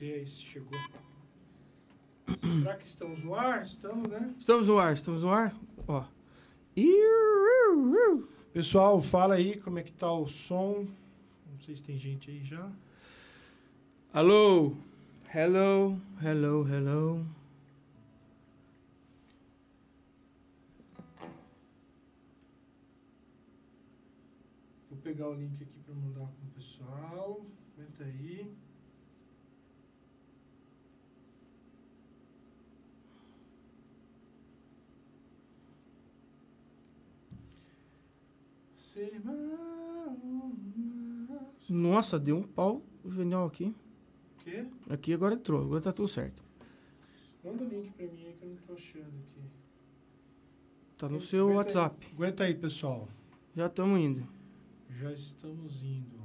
ver aí se chegou. Será que estamos no ar? Estamos, né? Estamos no ar, estamos no ar. Ó. Pessoal, fala aí como é que tá o som. Não sei se tem gente aí já. Alô. Hello, hello, hello. Vou pegar o link aqui para mandar pro pessoal. Aguenta aí. Nossa, deu um pau genial aqui. O quê? Aqui agora entrou, agora tá tudo certo. Manda o link pra mim aí que eu não tô achando aqui. Tá no seu Aguenta WhatsApp. Aí. Aguenta aí, pessoal. Já estamos indo. Já estamos indo.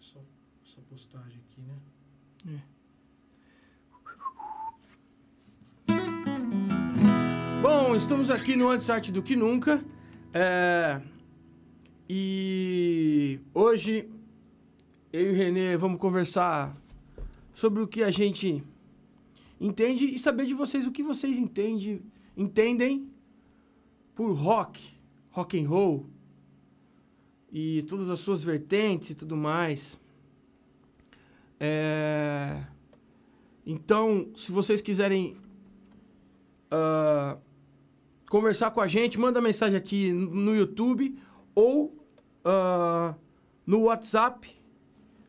Só essa postagem aqui, né? É. Bom, estamos aqui no Antes Arte do Que Nunca. É, e hoje eu e o Renê vamos conversar sobre o que a gente entende e saber de vocês o que vocês entende, entendem por rock, rock and roll e todas as suas vertentes e tudo mais. É, então, se vocês quiserem uh, conversar com a gente, manda mensagem aqui no YouTube ou uh, no WhatsApp.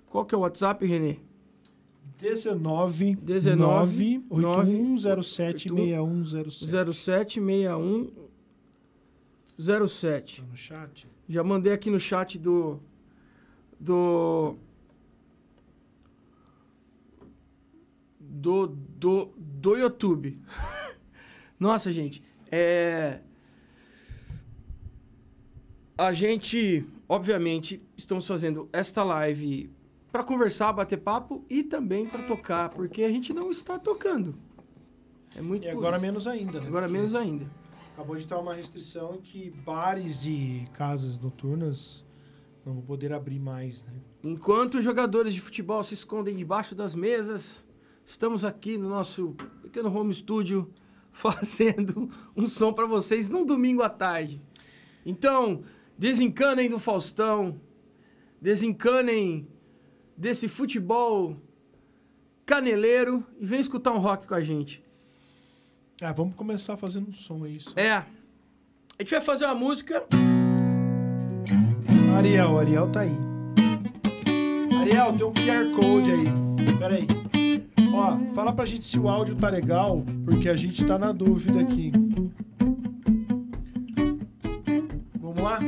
Qual que é o WhatsApp, Renê? 19 19 8107 6107. 0761 07. Tá no chat? Já mandei aqui no chat do do do do, do YouTube. Nossa, gente, é... A gente, obviamente, estamos fazendo esta live para conversar, bater papo e também para tocar, porque a gente não está tocando. É muito E agora menos ainda, né? Agora Porque menos ainda. Acabou de ter uma restrição que bares e casas noturnas não vão poder abrir mais, né? Enquanto os jogadores de futebol se escondem debaixo das mesas, estamos aqui no nosso pequeno home studio fazendo um som para vocês num domingo à tarde. Então, desencanem do Faustão, desencanem desse futebol caneleiro e vem escutar um rock com a gente. Ah, vamos começar fazendo um som, é isso. É. A gente vai fazer uma música. Ariel, Ariel tá aí. Ariel, tem um QR Code aí. Pera aí. Ó, fala pra gente se o áudio tá legal, porque a gente tá na dúvida aqui. Vamos lá?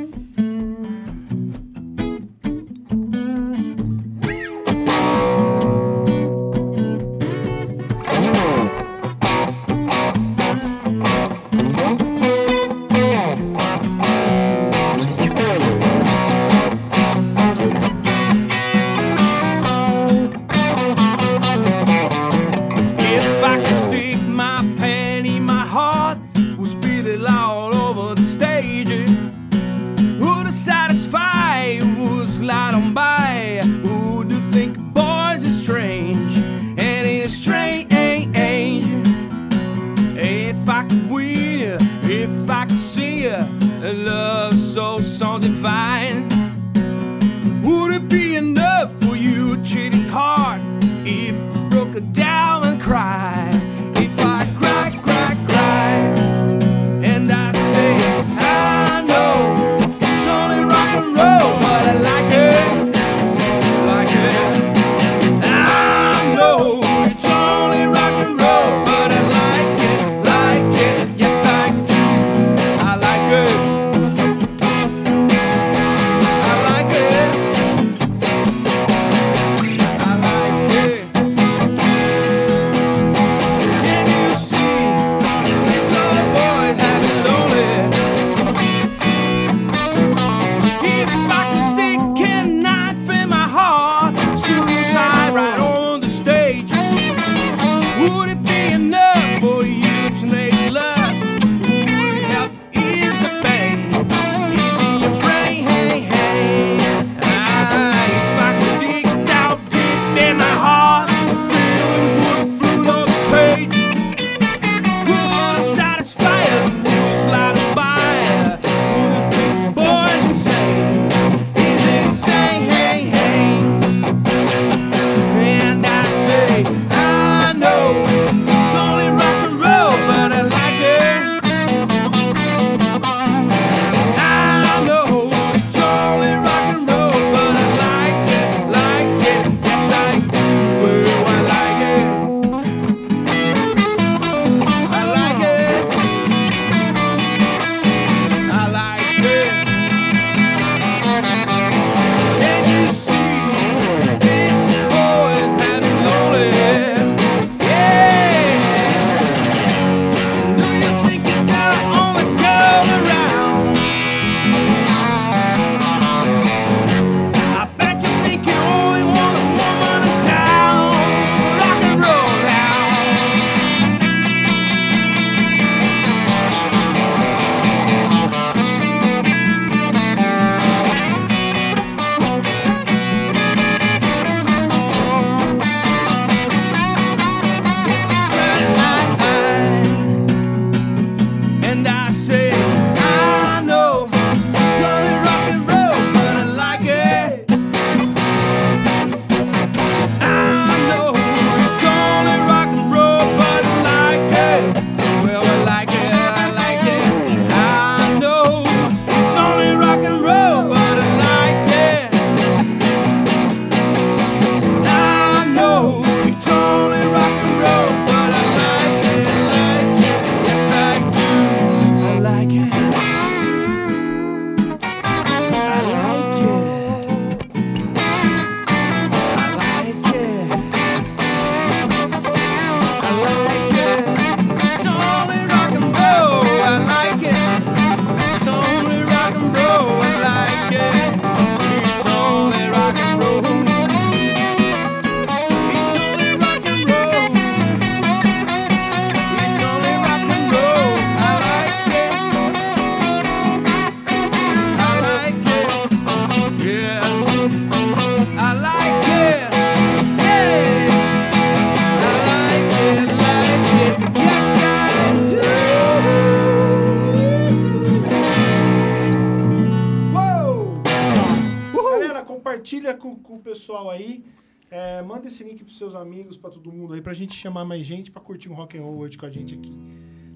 Chamar mais gente pra curtir um rock and roll hoje com a gente aqui.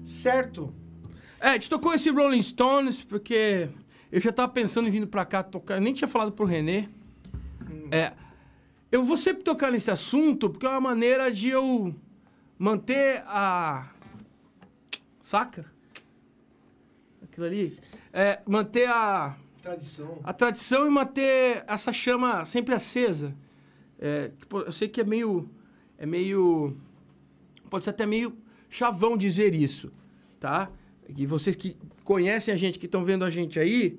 Certo? É, a gente tocou esse Rolling Stones porque eu já tava pensando em vindo pra cá tocar. Eu nem tinha falado pro Renê. É, eu vou sempre tocar nesse assunto porque é uma maneira de eu manter a. Saca? Aquilo ali. É, manter a, Tradição. a tradição e manter essa chama sempre acesa. É, tipo, eu sei que é meio. É meio. Pode ser até meio chavão dizer isso, tá? E vocês que conhecem a gente, que estão vendo a gente aí,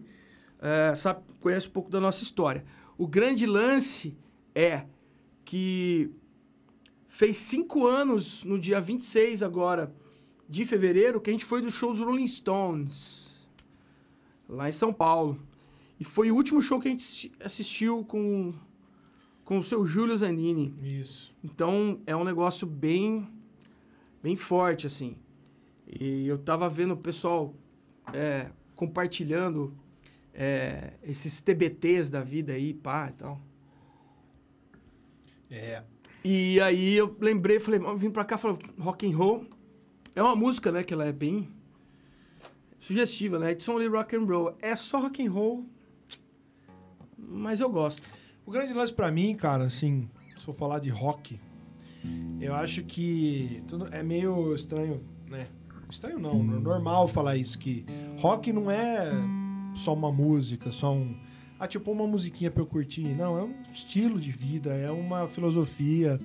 é, sabe, conhecem um pouco da nossa história. O grande lance é que fez cinco anos, no dia 26 agora de fevereiro, que a gente foi do show dos Rolling Stones, lá em São Paulo. E foi o último show que a gente assisti- assistiu com, com o seu Júlio Zanini. Isso. Então é um negócio bem, bem forte, assim. E eu tava vendo o pessoal é, compartilhando é, esses TBTs da vida aí, pá e tal. É. E aí eu lembrei, falei, eu vim pra cá, falei, rock and roll é uma música, né, que ela é bem sugestiva, né? It's only rock and roll. É só rock and roll, mas eu gosto. O grande lance pra mim, cara, assim, se for falar de rock, eu acho que tudo- é meio estranho, né? Estranho não, no- normal falar isso, que rock não é só uma música, só um... Ah, tipo uma musiquinha pra eu curtir. Não, é um estilo de vida, é uma filosofia.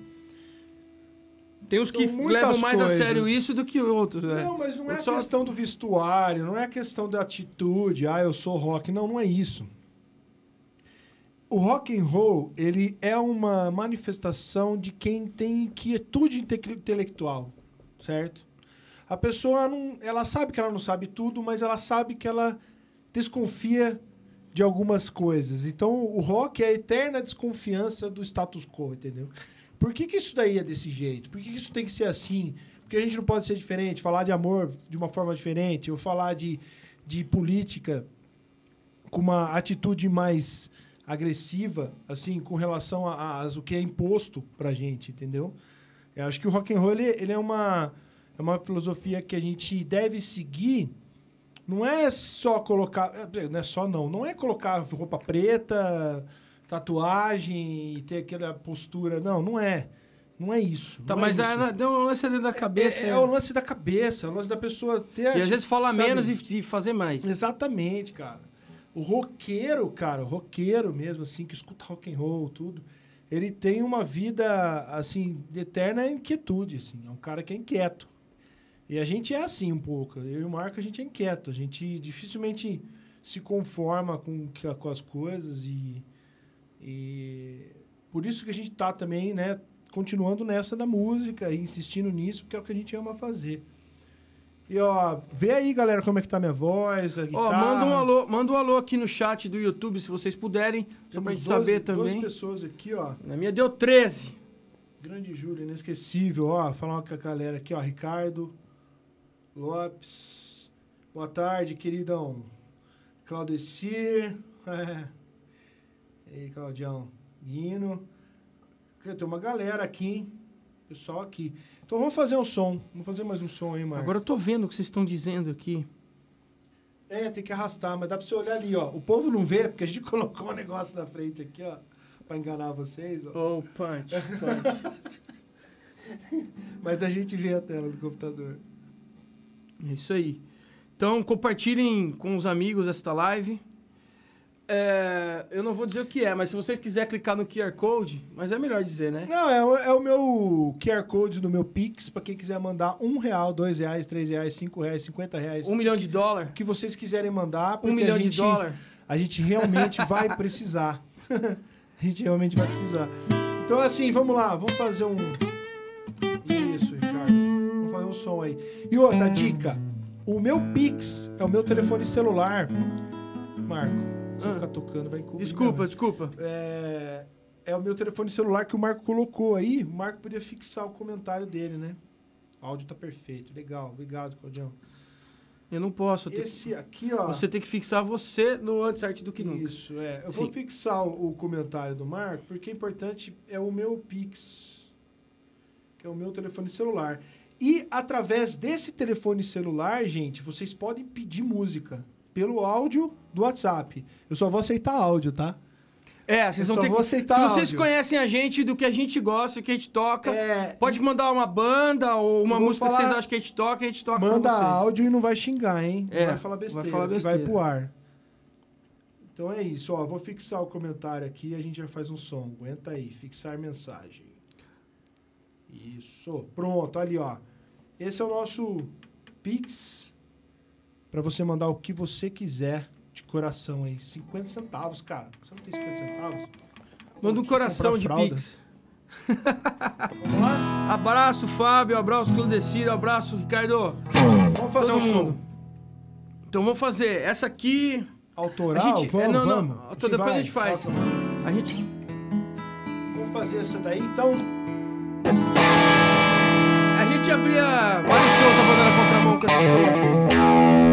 Tem uns São que levam mais a coisas. sério isso do que outros, né? Não, mas não é só- questão do vestuário, não é questão da atitude, ah, eu sou rock. Não, não é isso. O rock and roll, ele é uma manifestação de quem tem inquietude inte- intelectual, certo? A pessoa não, ela sabe que ela não sabe tudo, mas ela sabe que ela desconfia de algumas coisas. Então, o rock é a eterna desconfiança do status quo, entendeu? Por que, que isso daí é desse jeito? Por que, que isso tem que ser assim? Porque a gente não pode ser diferente, falar de amor de uma forma diferente, ou falar de, de política com uma atitude mais agressiva, assim, com relação a, o que é imposto pra gente, entendeu? Eu acho que o rock and roll ele, ele é uma é uma filosofia que a gente deve seguir. Não é só colocar, é, não é só não, não é colocar roupa preta, tatuagem e ter aquela postura, não, não é. Não é isso. Tá, é mas isso. é, deu um lance dentro da cabeça. É, é o lance da cabeça, é o lance da pessoa ter. E às vezes falar menos e, e fazer mais. Exatamente, cara. O roqueiro, cara, o roqueiro mesmo, assim, que escuta rock and roll, tudo, ele tem uma vida, assim, de eterna inquietude, assim. É um cara que é inquieto. E a gente é assim um pouco. Eu e o Marco, a gente é inquieto. A gente dificilmente se conforma com, com as coisas e, e por isso que a gente tá também, né, continuando nessa da música e insistindo nisso, porque é o que a gente ama fazer. E ó, vê aí, galera, como é que tá minha voz, Ó, manda um alô, manda um alô aqui no chat do YouTube, se vocês puderem, só pra Temos gente saber 12 12 também. pessoas aqui, ó. Na minha deu 13. Grande Júlio, inesquecível, ó. Falar com a galera aqui, ó. Ricardo Lopes. Boa tarde, queridão. Claudecir. É. E aí, Claudião. Guino. Tem uma galera aqui, hein? Pessoal aqui. Então vamos fazer um som. Vamos fazer mais um som aí, Marco. Agora eu tô vendo o que vocês estão dizendo aqui. É, tem que arrastar, mas dá pra você olhar ali, ó. O povo não vê, porque a gente colocou um negócio na frente aqui, ó. Pra enganar vocês, ó. Oh, punch, punch. Mas a gente vê a tela do computador. É isso aí. Então, compartilhem com os amigos esta live. É, eu não vou dizer o que é, mas se vocês quiserem clicar no QR Code, mas é melhor dizer, né? Não, é, o- é o meu QR Code do meu Pix, pra quem quiser mandar um real, dois reais, três reais, cinco reais, cinquenta reais. Um milhão de dólar, O que vocês quiserem mandar, um milhão a de gente, dólar. a gente realmente vai precisar. a gente realmente vai precisar. Então, assim, vamos lá, vamos fazer um. Isso, Ricardo. Vamos fazer um som aí. E outra dica: o meu Pix é o meu telefone celular. Marco, você Ah. ficar tocando, vai. Desculpa, desculpa. É, é o meu telefone celular que o Marco colocou aí. O Marco podia fixar o comentário dele, né? O áudio tá perfeito. Legal. Obrigado, Claudião. Eu não posso. eu Esse aqui, ó. Você tem que fixar você no antes arte do que nunca. Isso, é. Eu vou Sim. fixar o, o comentário do Marco, porque é importante, é o meu Pix, que é o meu telefone celular. E através desse telefone celular, gente, vocês podem pedir música pelo áudio do WhatsApp. Eu só vou aceitar áudio, tá? É, vocês vão ter que. Se vocês áudio. conhecem a gente, do que a gente gosta, que a gente toca, É, pode mandar uma banda ou uma música que falar- vocês acham que a gente toca, a gente toca Manda áudio e não vai xingar, hein? É, não vai falar besteira. vai falar que besteira. Vai pro ar. Então é isso, ó. Vou fixar o comentário aqui e a gente já faz um som. Aguenta aí, fixar mensagem. Isso. Pronto, ali, ó. Esse é o nosso Pix para você mandar o que você quiser de coração aí. 50 centavos, cara. Você não tem 50 centavos? Manda um coração de. Pix. Vamos lá? Abraço, Fábio. Abraço, Claudecir. Abraço, Ricardo. Vamos fazer Todo um mundo. som. Então vamos fazer. Essa aqui. Autoral? A gente- é, vamos, não, não. vamos. Então depois a vai. gente faz. Mano. A gente. Vamos fazer essa daí, então. A gente abria vários shows da banda na contramão com esse som aqui.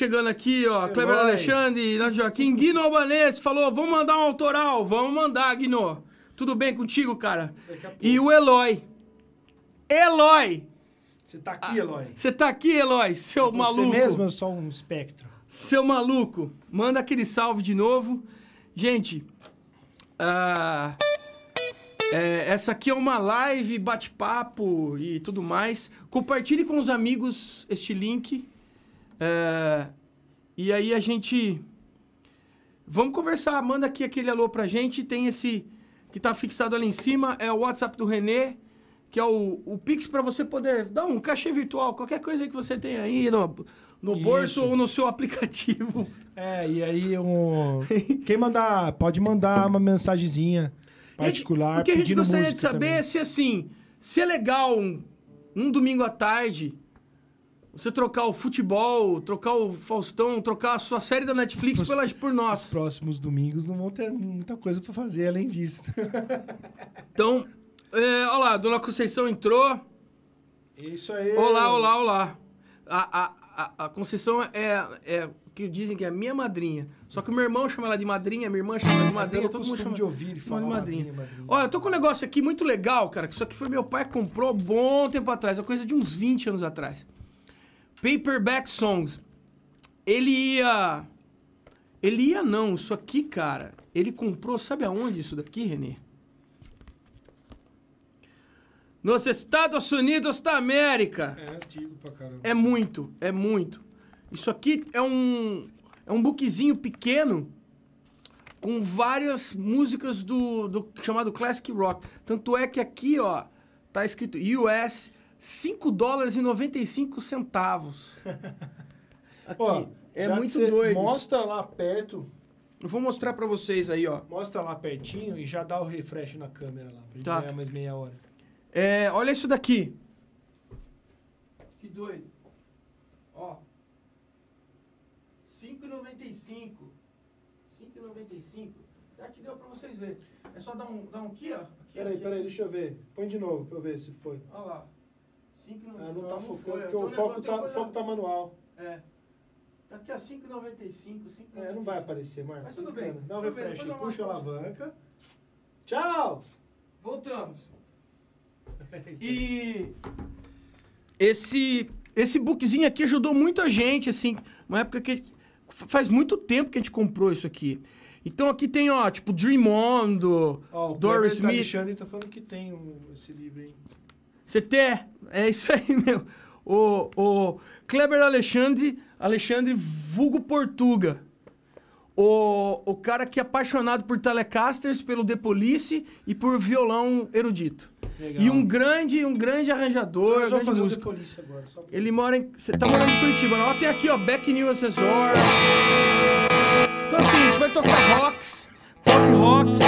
Chegando aqui, ó. Kleber Eloy. Alexandre, Nath Joaquim, Guino Albanese falou: vamos mandar um autoral, vamos mandar, Guino. Tudo bem contigo, cara? E o Eloy. Eloy! Você tá aqui, Eloy? Você tá aqui, Eloy, seu Você maluco. mesmo é só um espectro. Seu maluco, manda aquele salve de novo. Gente, ah, é, essa aqui é uma live, bate-papo e tudo mais. Compartilhe com os amigos este link. É, e aí a gente. Vamos conversar. Manda aqui aquele alô pra gente. Tem esse que tá fixado ali em cima. É o WhatsApp do Renê. Que é o, o Pix para você poder dar um cachê virtual. Qualquer coisa que você tem aí no, no bolso Isso. ou no seu aplicativo. É, e aí um... quem mandar, pode mandar uma mensagenzinha particular Gente, o que a gente gostaria de saber também. é se assim, se é legal um, um domingo à tarde você trocar o futebol, trocar o Faustão, trocar a sua série da Netflix Os- pela, por Os nós. próximos domingos não vão ter muita coisa pra fazer além disso. Então, é, olha lá, Dona Conceição entrou. Isso aí. Olá, olá, olá. A, a, a, a Conceição é, é que dizem que é minha madrinha. Só que o meu irmão chama ela de madrinha, minha irmã chama ela de madrinha, todo mundo chama de ouvir ele chama de falar madrinha. madrinha, madrinha. Olha, eu tô com um negócio aqui muito legal, cara, que isso aqui foi meu pai comprou bom tempo atrás, é coisa de uns 20 anos atrás. Paperback Songs. Ele ia. Ele ia não, isso aqui, cara. Ele comprou, sabe aonde isso daqui, Renê? Nos Estados Unidos da América. É antigo pra caramba. É muito, é muito. Isso aqui é um é um bookzinho pequeno com várias músicas do, do chamado Classic Rock. Tanto é que aqui, ó, tá escrito US 5 dólares e 95 centavos. Aqui. Ó, é muito doido. Mostra lá perto, Eu vou mostrar pra vocês aí, ó. mostra lá pertinho e já dá o refresh na câmera lá, pra gente Tá. ganhar mais meia hora. É, olha isso daqui. Que doido. Ó. 5,95. 5,95. Será que deu pra vocês verem? É só dar um, dar um aqui, ó. Aqui, Peraí, aqui, peraí, assim. deixa eu ver. Põe de novo pra eu ver se foi. Olha lá. 5,95. Ah, não, tá focando, porque o tô foco tá, coisa- foco tá manual. É. Tá aqui, ó. 5,95. 5,95. É, não vai aparecer, Marcos. Mas tudo bem. Dá um refresh puxa a alavanca. Tchau! Voltamos. É. E esse esse bookzinho aqui ajudou muito a gente, assim, uma época que faz muito tempo que a gente comprou isso aqui. Então aqui tem, ó, tipo Dream On do Ó, o Doris Kleber Smith. Alexandre tá falando que tem um- esse livro aí. Tem, é isso aí, meu. O, o Kleber Alexandre, Alexandre vulgo Portuga. O, o cara que é apaixonado por Telecasters, pelo The Police e por violão erudito. Legal. E um grande, um grande arranjador, Nós vamos grande fazer músico. de polícia agora. Só Ele mora em. Você tá morando em Curitiba, não? Ó, tem aqui, ó, Back New Assessor. Então assim, a gente vai tocar rocks, pop rocks.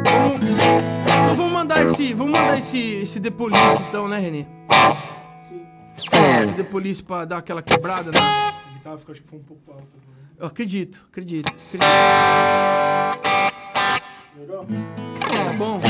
Então esse. Vamos mandar esse, esse The Police, então, né, Renê? Esse The Police pra dar aquela quebrada, né? A guitarra ficou, acho que foi um pouco alta. né? Eu acredito, acredito, acredito. Melhorou? Tá bom.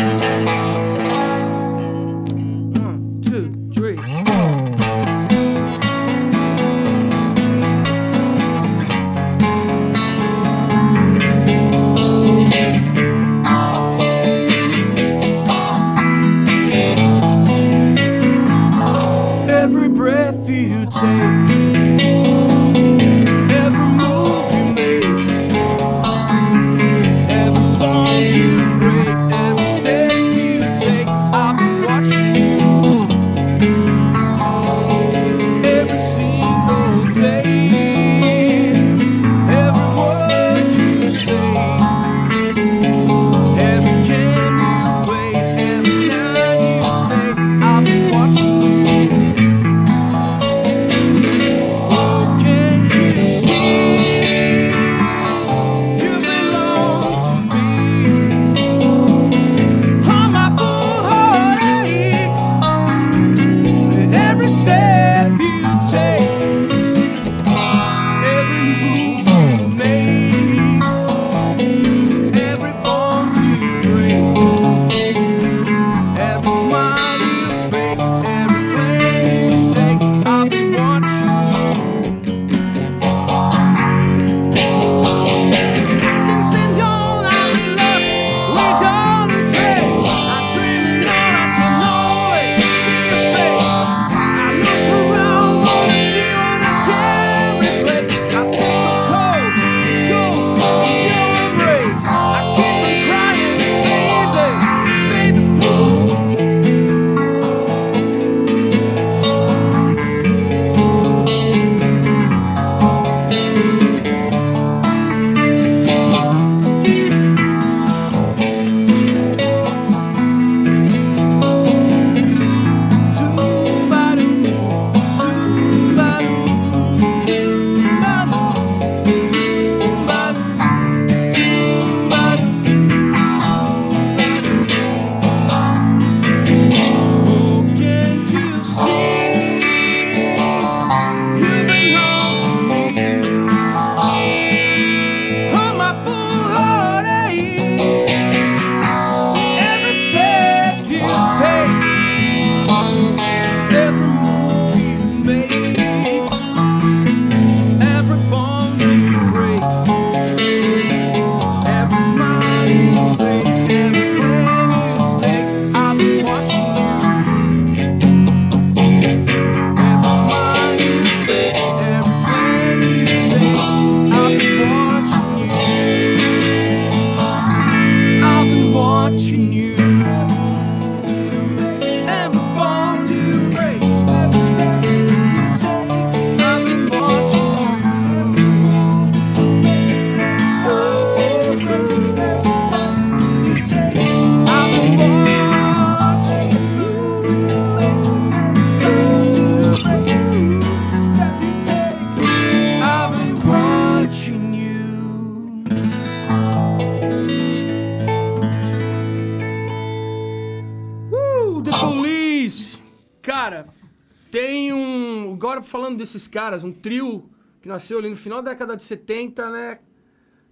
Desses caras, um trio que nasceu ali no final da década de 70, né?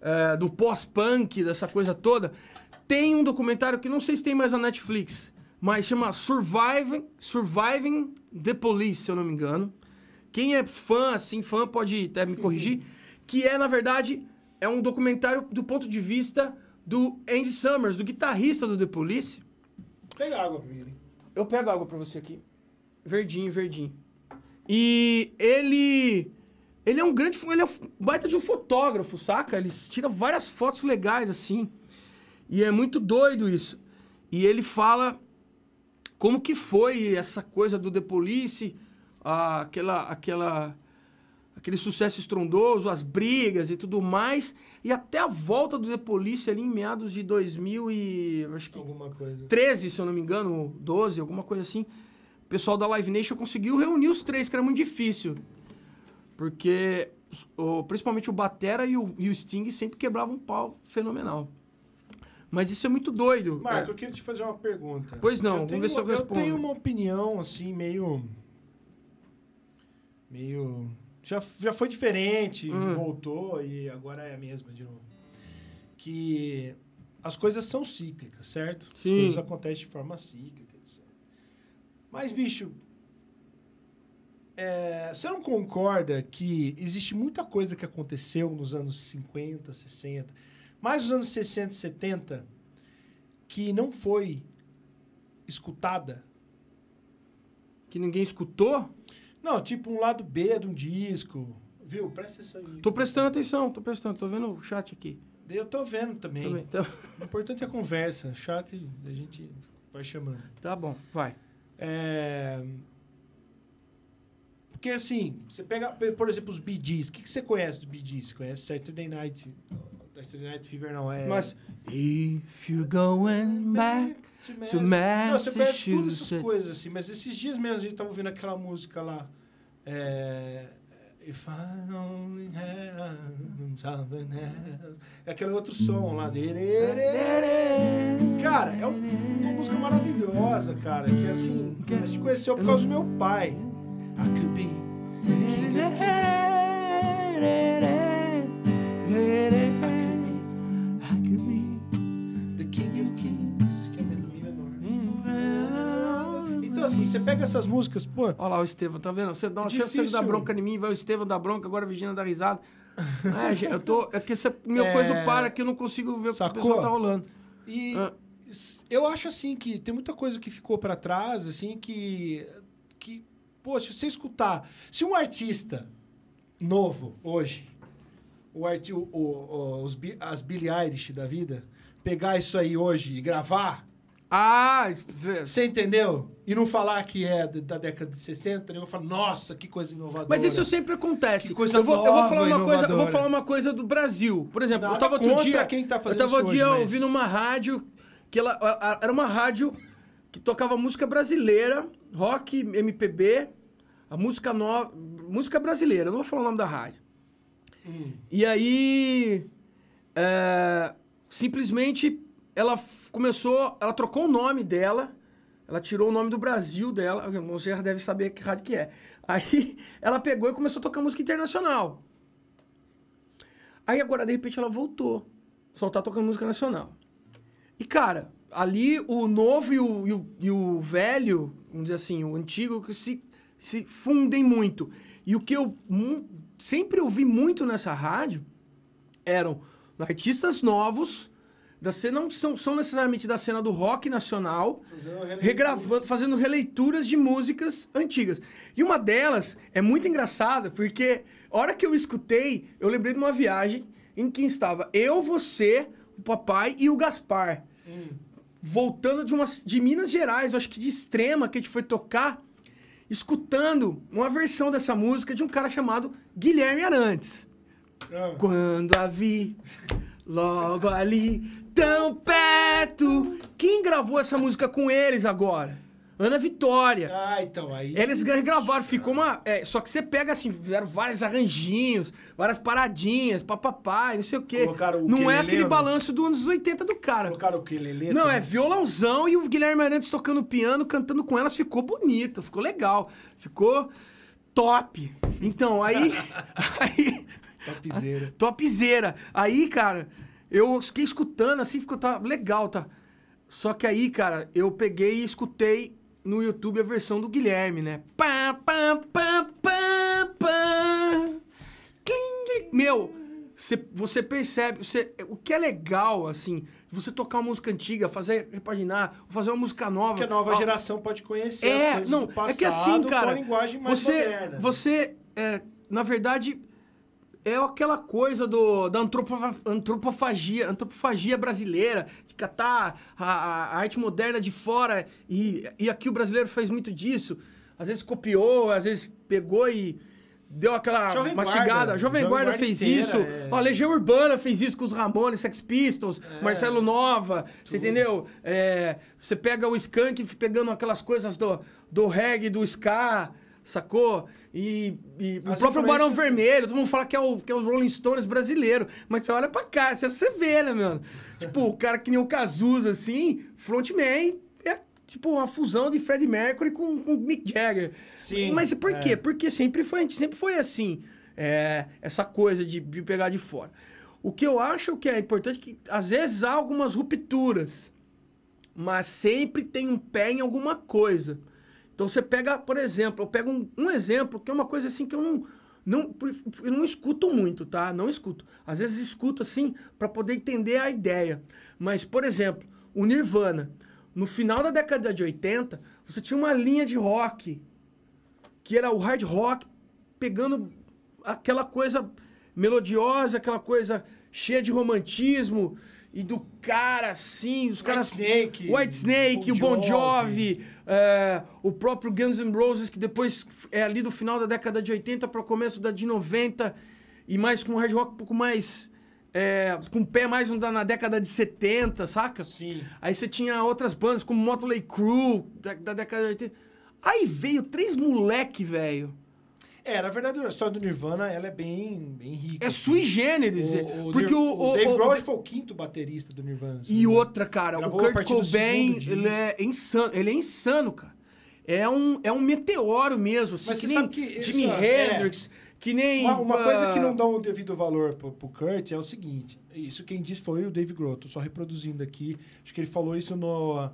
É, do pós-punk, dessa coisa toda. Tem um documentário que não sei se tem mais na Netflix, mas chama Surviving, Surviving the Police, se eu não me engano. Quem é fã, assim, fã, pode até me corrigir. Que é, na verdade, é um documentário do ponto de vista do Andy Summers, do guitarrista do The Police. Pega água primeiro. hein? Eu pego água pra você aqui. Verdinho, verdinho. E ele. Ele é um grande. Ele é um baita de um fotógrafo, saca? Ele tira várias fotos legais, assim. E é muito doido isso. E ele fala como que foi essa coisa do The Police, ah, aquela, aquela, aquele sucesso estrondoso, as brigas e tudo mais. E até a volta do The Police ali em meados de 2000 e... Acho que Alguma coisa. 13, se eu não me engano, 12, alguma coisa assim. O pessoal da Live Nation conseguiu reunir os três, que era muito difícil. Porque o- principalmente o Batera e o, e o Sting sempre quebravam um pau fenomenal. Mas isso é muito doido. Marco, É. eu queria te fazer uma pergunta. Pois não, Eu vamos tenho- ver se eu respondo. Eu tenho uma opinião, assim, meio. Meio. Já, já foi diferente, Hum. voltou e agora é a mesma de novo. Que as coisas são cíclicas, certo? As Sim. coisas acontecem de forma cíclica. Mas, bicho. é, você não concorda que existe muita coisa que aconteceu nos anos 50, 60, mais nos anos 60 e 70, que não foi escutada? Que ninguém escutou? Não, tipo um lado B de um disco. Viu? Presta atenção aí. Tô prestando atenção, tô prestando, tô vendo o chat aqui. Eu tô vendo também. Também. Então, O importante é a conversa. Chat, a gente vai chamando. tá bom, vai. É... Porque assim, você pega, por exemplo, os Bee Gees. O que, que você conhece do Bee Gees? Você conhece Saturday Night... Saturday Night Fever não, é... Mas. If you're going back. to Não, você conhece todas essas Massachusetts. coisas, assim. Mas esses dias mesmo a gente tava ouvindo aquela música lá. É... If I only had something else. É aquele outro som lá. Cara, é um- uma música maravilhosa, cara. Que assim, a gente conheceu por causa do meu pai. I could be assim, você pega essas músicas, pô... Olha lá o Estevam, tá vendo? Você dá uma chance de dar bronca em mim, vai o Estevam dar bronca, agora a Virginia dá risada. É, gente, eu tô. É que essa minha É. coisa para que eu não consigo ver o que o Sacou? pessoal tá rolando. E Ah. eu acho assim que tem muita coisa que ficou pra trás, assim, que. que pô, se você escutar. Se um artista novo hoje, o arti o, o- os, as Billie Eilish da vida, pegar isso aí hoje e gravar, Ah, es- você entendeu? E não falar que é da da década de 60, eu falo, nossa, que coisa inovadora. mas isso sempre acontece. Que coisa eu, vou, eu vou nova, falar uma coisa, eu vou inovadora. falar uma coisa do Brasil. Por exemplo, Nada eu tava outro dia, quem tá fazendo eu tava outro dia mas- ouvindo uma rádio que ela a- a- era uma rádio que tocava música brasileira, rock, MPB, a música nova, música brasileira. Eu não vou falar o nome da rádio. Hum. E aí, é, simplesmente, ela começou, ela trocou o nome dela, ela tirou o nome do Brasil dela, você já deve saber que rádio que é. Aí, ela pegou e começou a tocar música internacional. Aí, agora, de repente, ela voltou, só tá tocando música nacional. E, cara, ali o novo e o, e o, e o velho, vamos dizer assim, o antigo, que se, se fundem muito. E o que eu sempre ouvi muito nessa rádio eram artistas novos, da cena, não são, são necessariamente da cena do rock nacional, regravando, fazendo releituras de músicas antigas. E uma delas é muito engraçada, porque a hora que eu escutei, eu lembrei de uma viagem em que estava eu, você, o papai e o Gaspar. Voltando de, umas, de Minas Gerais, acho que de extrema, que a gente foi tocar, escutando uma versão dessa música de um cara chamado Guilherme Arantes. Ah. Quando a vi logo ali, tão perto. Quem gravou essa música com eles agora? Ana Vitória. Ah, então aí. Eles gravaram, ficou uma. é, só que você pega assim, fizeram vários arranjinhos, várias paradinhas, papapá, não sei o quê. Colocaram o não é aquele balanço dos anos 80 do cara. Colocaram o que, Lelê? Não, é violãozão e o Guilherme Arantes tocando piano, cantando com elas, ficou bonito, ficou legal. Ficou top. Então, aí. aí Topzera. topzera. Aí, cara, eu fiquei escutando assim, ficou tá legal, tá? Só que aí, cara, eu peguei e escutei no YouTube a versão do Guilherme, né? Pá, pá, pá, pá, pá. Meu, cê- você percebe, você- o que é legal, assim, você tocar uma música antiga, fazer repaginar, fazer uma música nova. Que a nova Ah, geração pode conhecer as é, coisas não, do passado é que assim, cara, com a linguagem mais você, moderna. você, é, na verdade, é aquela coisa do, da antropofa- antropofagia, antropofagia brasileira, de catar a, a- arte moderna de fora, e, e aqui o brasileiro fez muito disso. Às vezes copiou, às vezes pegou e deu aquela Jovem mastigada. Guarda, A Jovem, Jovem Guarda, Guarda fez inteira, isso. é. Ó, a Legião Urbana fez isso com os Ramones, Sex Pistols, É. Marcelo Nova, você entendeu? É, você pega o Skank pegando aquelas coisas do, do reggae, do ska, sacou? E, e o próprio Barão Vermelho, todo mundo fala que é, o, que é os Rolling Stones brasileiro, mas você olha pra cá, você, você vê, né, mano? tipo, o cara que nem o Cazuza, assim, frontman, é tipo uma fusão de Freddie Mercury com, com Mick Jagger. Sim, Mas por é. quê? Porque sempre foi, a gente sempre foi assim, é, essa coisa de, de pegar de fora. O que eu acho que é importante é que às vezes há algumas rupturas, mas sempre tem um pé em alguma coisa. Então você pega, por exemplo, eu pego um, um exemplo que é uma coisa assim que eu não, não, eu não escuto muito, tá? Não escuto. Às vezes escuto assim para poder entender a ideia. Mas, por exemplo, o Nirvana. No final da década de 80, você tinha uma linha de rock que era o hard rock pegando aquela coisa melodiosa, aquela coisa cheia de romantismo e do cara assim, os caras Snake, White Snake, o Bon Jovi. É, o próprio Guns N' Roses que depois é ali do final da década de 80 para o começo da de 90 e mais com hard rock um pouco mais é, com o pé mais na, na década de 70, saca? Sim. Aí você tinha outras bandas como Motley Crue da, da década de 80. Aí veio três moleque, velho. É, na verdade, a história do Nirvana, ela é bem, bem rica. É assim. sui generis. O, o, porque Nir- o, o, Dave o- Grohl foi o quinto baterista do Nirvana. E outra, cara, Gravou o Kurt Cobain, ele é insano. Ele é insano, cara. É um, é um meteoro mesmo, assim, Mas que nem que Jimi isso é- Hendrix, que nem... Uma, uma coisa que não dão o devido valor pro, pro Kurt é o seguinte. Isso quem disse foi o Dave Grohl. Tô só reproduzindo aqui. Acho que ele falou isso no,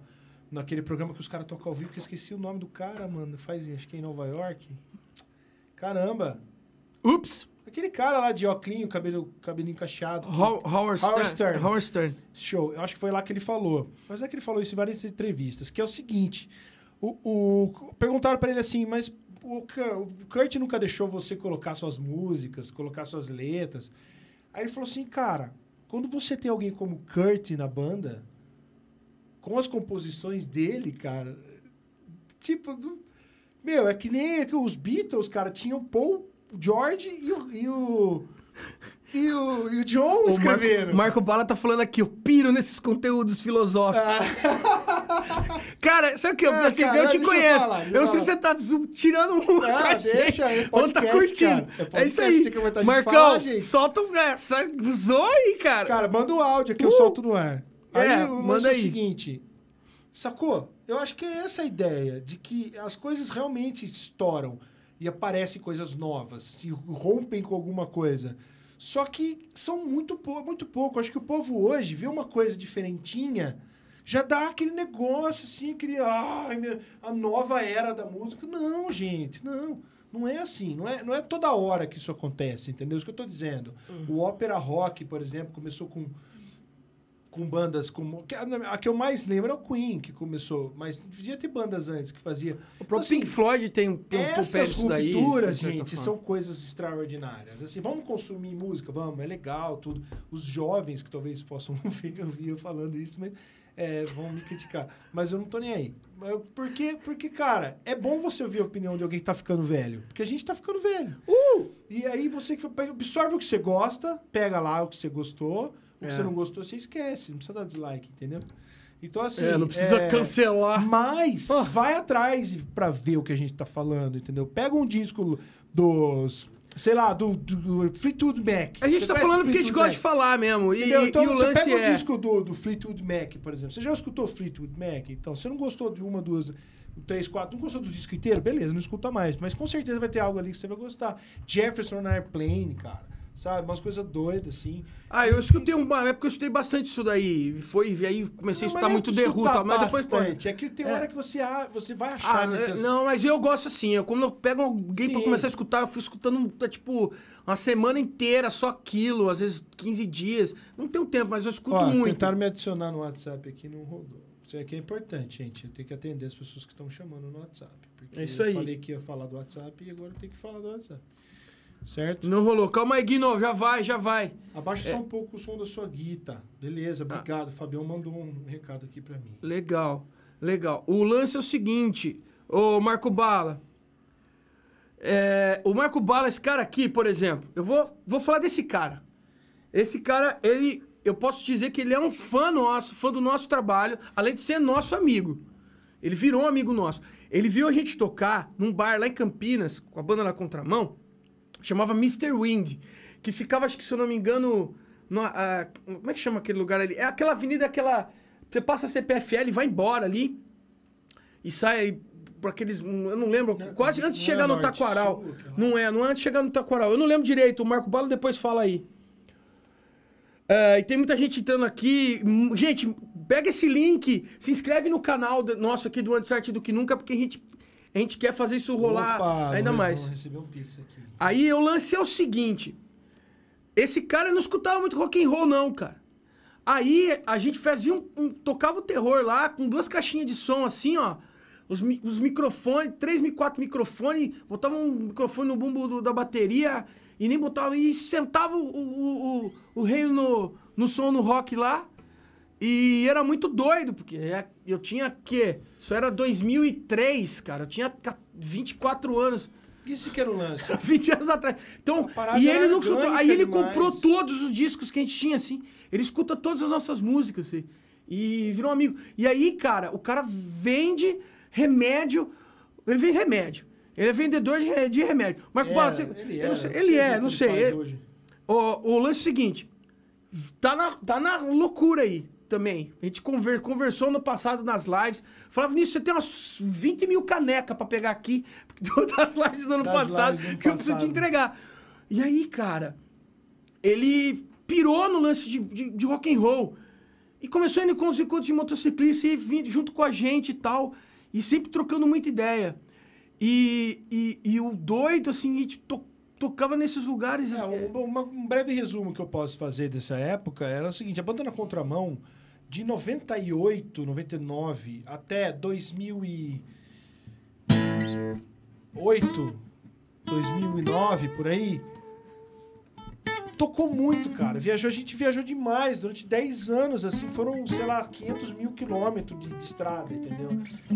naquele programa que os caras tocam ao vivo, que eu esqueci o nome do cara, mano. Faz, acho que é em Nova York. Caramba. Ups! Aquele cara lá de óculos, cabelo, cabelinho cacheado. Ho- Howard Stern. Howard Stern. Howard Stern. Show. Eu acho que foi lá que ele falou. Mas é que ele falou isso em várias entrevistas, que é o seguinte. O, o- perguntaram pra ele assim, mas o, o Kurt nunca deixou você colocar suas músicas, colocar suas letras. Aí ele falou assim, cara, quando você tem alguém como Kurt na banda, com as composições dele, cara, tipo, meu, é que nem que os Beatles, cara, tinham Paul, George e o, e o, e o, e o John O Marco, escrevendo. Marco Bala tá falando aqui, eu piro nesses conteúdos filosóficos. Cara, sabe o que? eu- Ah, assim, cara, eu te deixa eu conheço. falar, eu eu não sei se você tá tirando um Ah, deixa gente, aí, ou tá podcast, curtindo. cara. É É, isso aí. Marcão, falar, solta um... É, zoa aí, cara. Cara, manda o áudio que eu Uh! solto no ar. Aí É, o lance manda é o seguinte. Sacou? Eu acho que é essa a ideia, de que as coisas realmente estouram e aparecem coisas novas, se rompem com alguma coisa. Só que são muito, pou- muito pouco. Acho que o povo hoje vê uma coisa diferentinha, já dá aquele negócio assim, aquele. Ai, meu, a nova era da música. Não, gente, não. Não é assim, não é, não é toda hora que isso acontece, entendeu? Isso que eu tô dizendo. O ópera rock, por exemplo, começou com com bandas como. A que eu mais lembro é o Queen, que começou, mas devia ter bandas antes que fazia. O próprio Então, Pink Floyd tem, tem um essas daí. rupturas, certa gente, são coisas extraordinárias. Assim, vamos consumir música, vamos, é legal, tudo. Os jovens que talvez possam ouvir eu falando isso, mas é, vão me criticar. Mas eu não tô nem aí. Porque, porque, cara, é bom você ouvir a opinião de alguém que tá ficando velho. Porque a gente tá ficando velho. Uh! E aí você que- absorve o que você gosta, pega lá o que você gostou, o que É. você não gostou, você esquece, não precisa dar dislike, entendeu? Então, assim. É, não precisa é, cancelar. Mas vai atrás pra ver o que a gente tá falando, entendeu? Pega um disco dos. Sei lá, do, do, do Fleetwood Mac. A gente Você tá falando porque a gente gosta de falar mesmo. E, Entendeu? e- Então e o você lance pega é... o disco do, do Fleetwood Mac, por exemplo. Você já escutou Fleetwood Mac? Então, você não gostou de uma, duas, três, quatro, não gostou do disco inteiro? Beleza, não escuta mais. Mas com certeza vai ter algo ali que você vai gostar. Jefferson Airplane, cara. Sabe? Umas coisas doidas, assim. Ah, eu escutei uma época, eu escutei bastante isso daí. Foi, e aí comecei a Não, escutar não é muito escutar tal, mas depois... bastante. É que tem É. hora que você, ah, você vai achar Ah, nessas... não, mas eu gosto assim. Eu, quando eu pego alguém pra Sim. começar a escutar, eu fui escutando, é, tipo, uma semana inteira, só aquilo, às vezes 15 dias. Não tenho tempo, mas eu escuto Ó, muito. tentaram me adicionar no WhatsApp aqui, não rodou. Isso aqui é importante, gente. Eu tenho que atender as pessoas que estão chamando no WhatsApp. Porque É isso eu aí. falei que ia falar do WhatsApp e agora eu tenho que falar do WhatsApp. Certo? Não rolou. Calma aí, Guino, já vai, já vai. Abaixa É. só um pouco o som da sua guita. Beleza, obrigado. O Fabião mandou um recado aqui pra mim. Legal, legal. O lance é o seguinte, ô Marco Bala. É, o Marco Bala, esse cara aqui, por exemplo, eu vou, vou falar desse cara. Esse cara, ele, eu posso dizer que ele é um fã nosso, fã do nosso trabalho, além de ser nosso amigo. Ele virou um amigo nosso. Ele viu a gente tocar num bar lá em Campinas, com a banda na contramão, chamava Mr. Wind, que ficava, acho que se eu não me engano, no, ah, como é que chama aquele lugar ali? É aquela avenida, aquela. Você passa a CPFL e vai embora ali e sai por aqueles. Eu não lembro, Não- quase antes de não chegar é no norte, Taquaral. sul, Não é, não é antes de chegar no Taquaral. Eu não lembro direito, o Marco Bala depois fala aí. É, e tem muita gente entrando aqui. Hum, Gente, pega esse link, se inscreve no canal nosso aqui do Antes Arte do que Nunca, porque a gente, a gente quer fazer isso rolar Opa, ainda mais. um. Aí o lance é o seguinte: esse cara não escutava muito rock and roll, não, cara. Aí a gente fazia um, um- tocava o terror lá com duas caixinhas de som assim, ó. Os, os microfones, três, quatro microfones, botava um microfone no bumbo do- da bateria e nem botava. E sentava o, o, o, o rei no, no som no rock lá. E era muito doido, porque é- eu tinha que Isso era 2003, cara. Eu tinha ca- 24 anos. Isso que era o lance. 20 anos atrás. Então, e ele não escutou. Aí ele demais. comprou todos os discos que a gente tinha, assim. Ele escuta todas as nossas músicas, assim. E virou um amigo. E aí, cara, o cara vende remédio. Ele vende remédio. Ele é vendedor de, re- de remédio. Marco Bala, você- ele era, não sei- ele é, não sei. Ele- o, o lance é o seguinte, tá na, tá na loucura aí também. A gente conver- conversou no passado nas lives. Falava nisso, você tem umas 20 mil canecas pra pegar aqui das lives do ano Das passado do que eu preciso te passado. entregar. E aí, cara, ele pirou no lance de, de, de rock and roll. E começou a ir com os encontros de motociclista e vindo junto com a gente e tal. E sempre trocando muita ideia. E, e, e o doido, assim, a gente to- tocava nesses lugares. É, é, um, uma- um breve resumo que eu posso fazer dessa época era o seguinte: a banda na contramão, de 98, 99 até 2008, 2009, por aí, tocou muito, cara. Viajou, a gente viajou demais durante 10 anos, assim, foram, sei lá, 500 mil quilômetros de, de estrada, entendeu?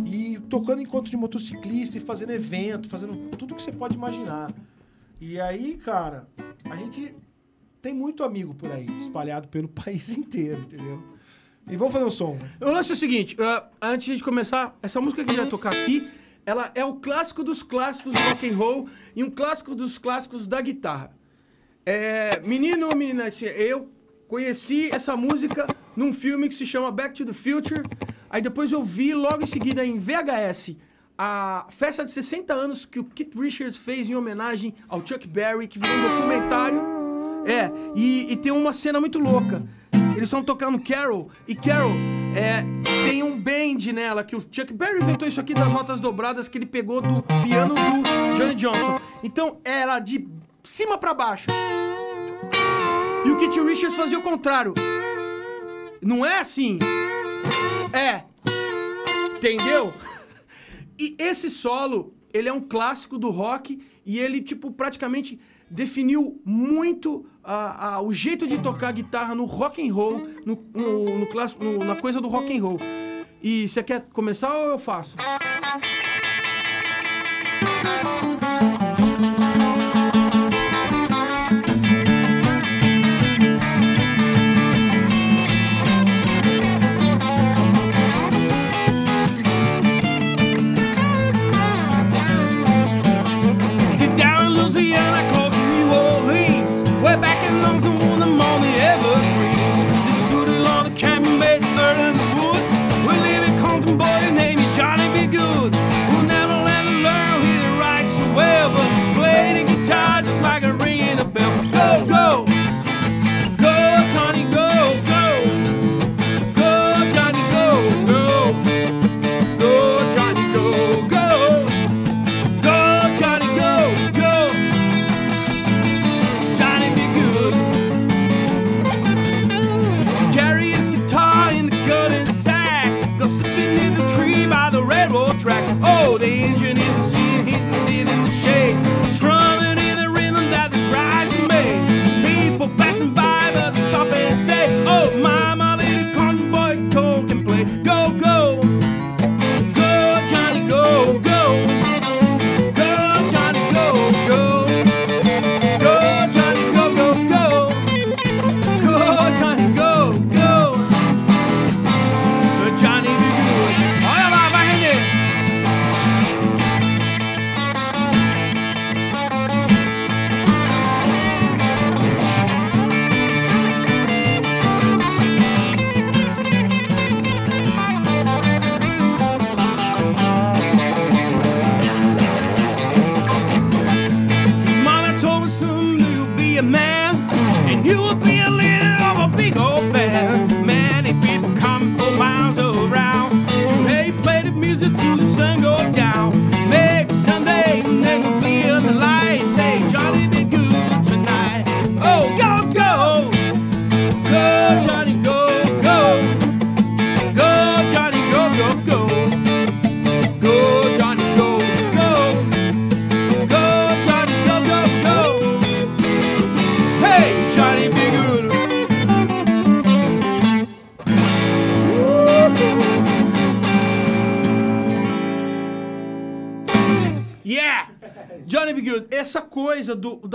E tocando encontro de motociclista e fazendo evento, fazendo tudo que você pode imaginar. E aí, cara, a gente tem muito amigo por aí, espalhado pelo país inteiro, entendeu? E vamos fazer um som. O lance é o seguinte, ah, antes de começar, essa música que a gente vai tocar aqui, ela é o clássico dos clássicos do rock and roll e um clássico dos clássicos da guitarra. É, menino ou menina, assim, eu conheci essa música num filme que se chama Back to the Future. Aí depois eu vi logo em seguida em VHS a festa de 60 anos que o Keith Richards fez em homenagem ao Chuck Berry, que virou um documentário. É, e, e tem uma cena muito louca. Eles estão tocando Carol, e Carol é, tem um bend nela, que o Chuck Berry inventou isso aqui das notas dobradas que ele pegou do piano do Johnny Johnson. Então era de cima pra baixo. E o Keith Richards fazia o contrário. Não é assim. É. Entendeu? E esse solo, ele é um clássico do rock e ele, tipo, praticamente definiu muito ah, ah, o jeito de tocar guitarra no rock and roll, no, no, no no- na coisa do rock and roll. E você quer começar ou eu faço? songs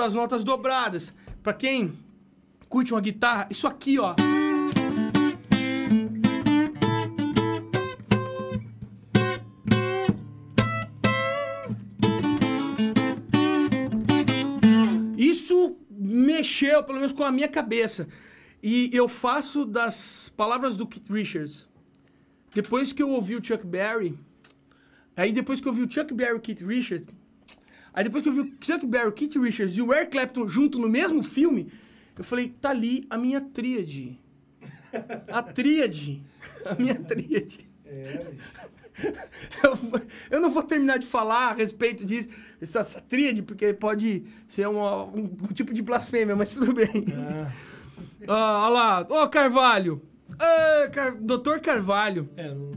das notas dobradas. Pra quem curte uma guitarra, isso aqui, ó. Isso mexeu, pelo menos, com a minha cabeça. E eu faço das palavras do Keith Richards. Depois que eu ouvi o Chuck Berry, aí depois que eu ouvi o Chuck Berry e o Keith Richards, aí depois que eu vi o Chuck Berry, o Keith Richards e o Eric Clapton junto no mesmo filme, eu falei, tá ali a minha tríade. A tríade. A minha tríade. É, Eu, eu não vou terminar de falar a respeito disso, essa, essa tríade, porque pode ser uma- um, um tipo de blasfêmia, mas tudo bem. Ah, Ah, Olha lá, ô Carvalho. Ah, Car... Doutor Carvalho. é, não,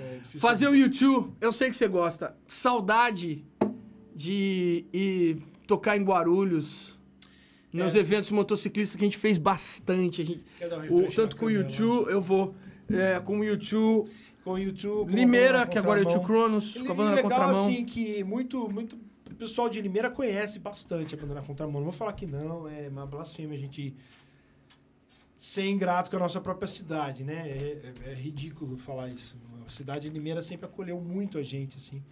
é difícil. Fazer o YouTube, eu sei que você gosta. Saudade de ir tocar em Guarulhos. Nos É. eventos motociclistas que a gente fez bastante. A gente, um o- tanto com o YouTube, eu vou. É, com o YouTube. Com o YouTube. Limeira, que agora é o. Cronos, com a banda na legal, contramão. assim, que muito, muito o pessoal de Limeira conhece bastante a banda na contramão. Não vou falar que não, é uma blasfêmia a gente ser ingrato com a nossa própria cidade, né? É, é- é ridículo falar isso. A cidade de Limeira sempre acolheu muito a gente, assim.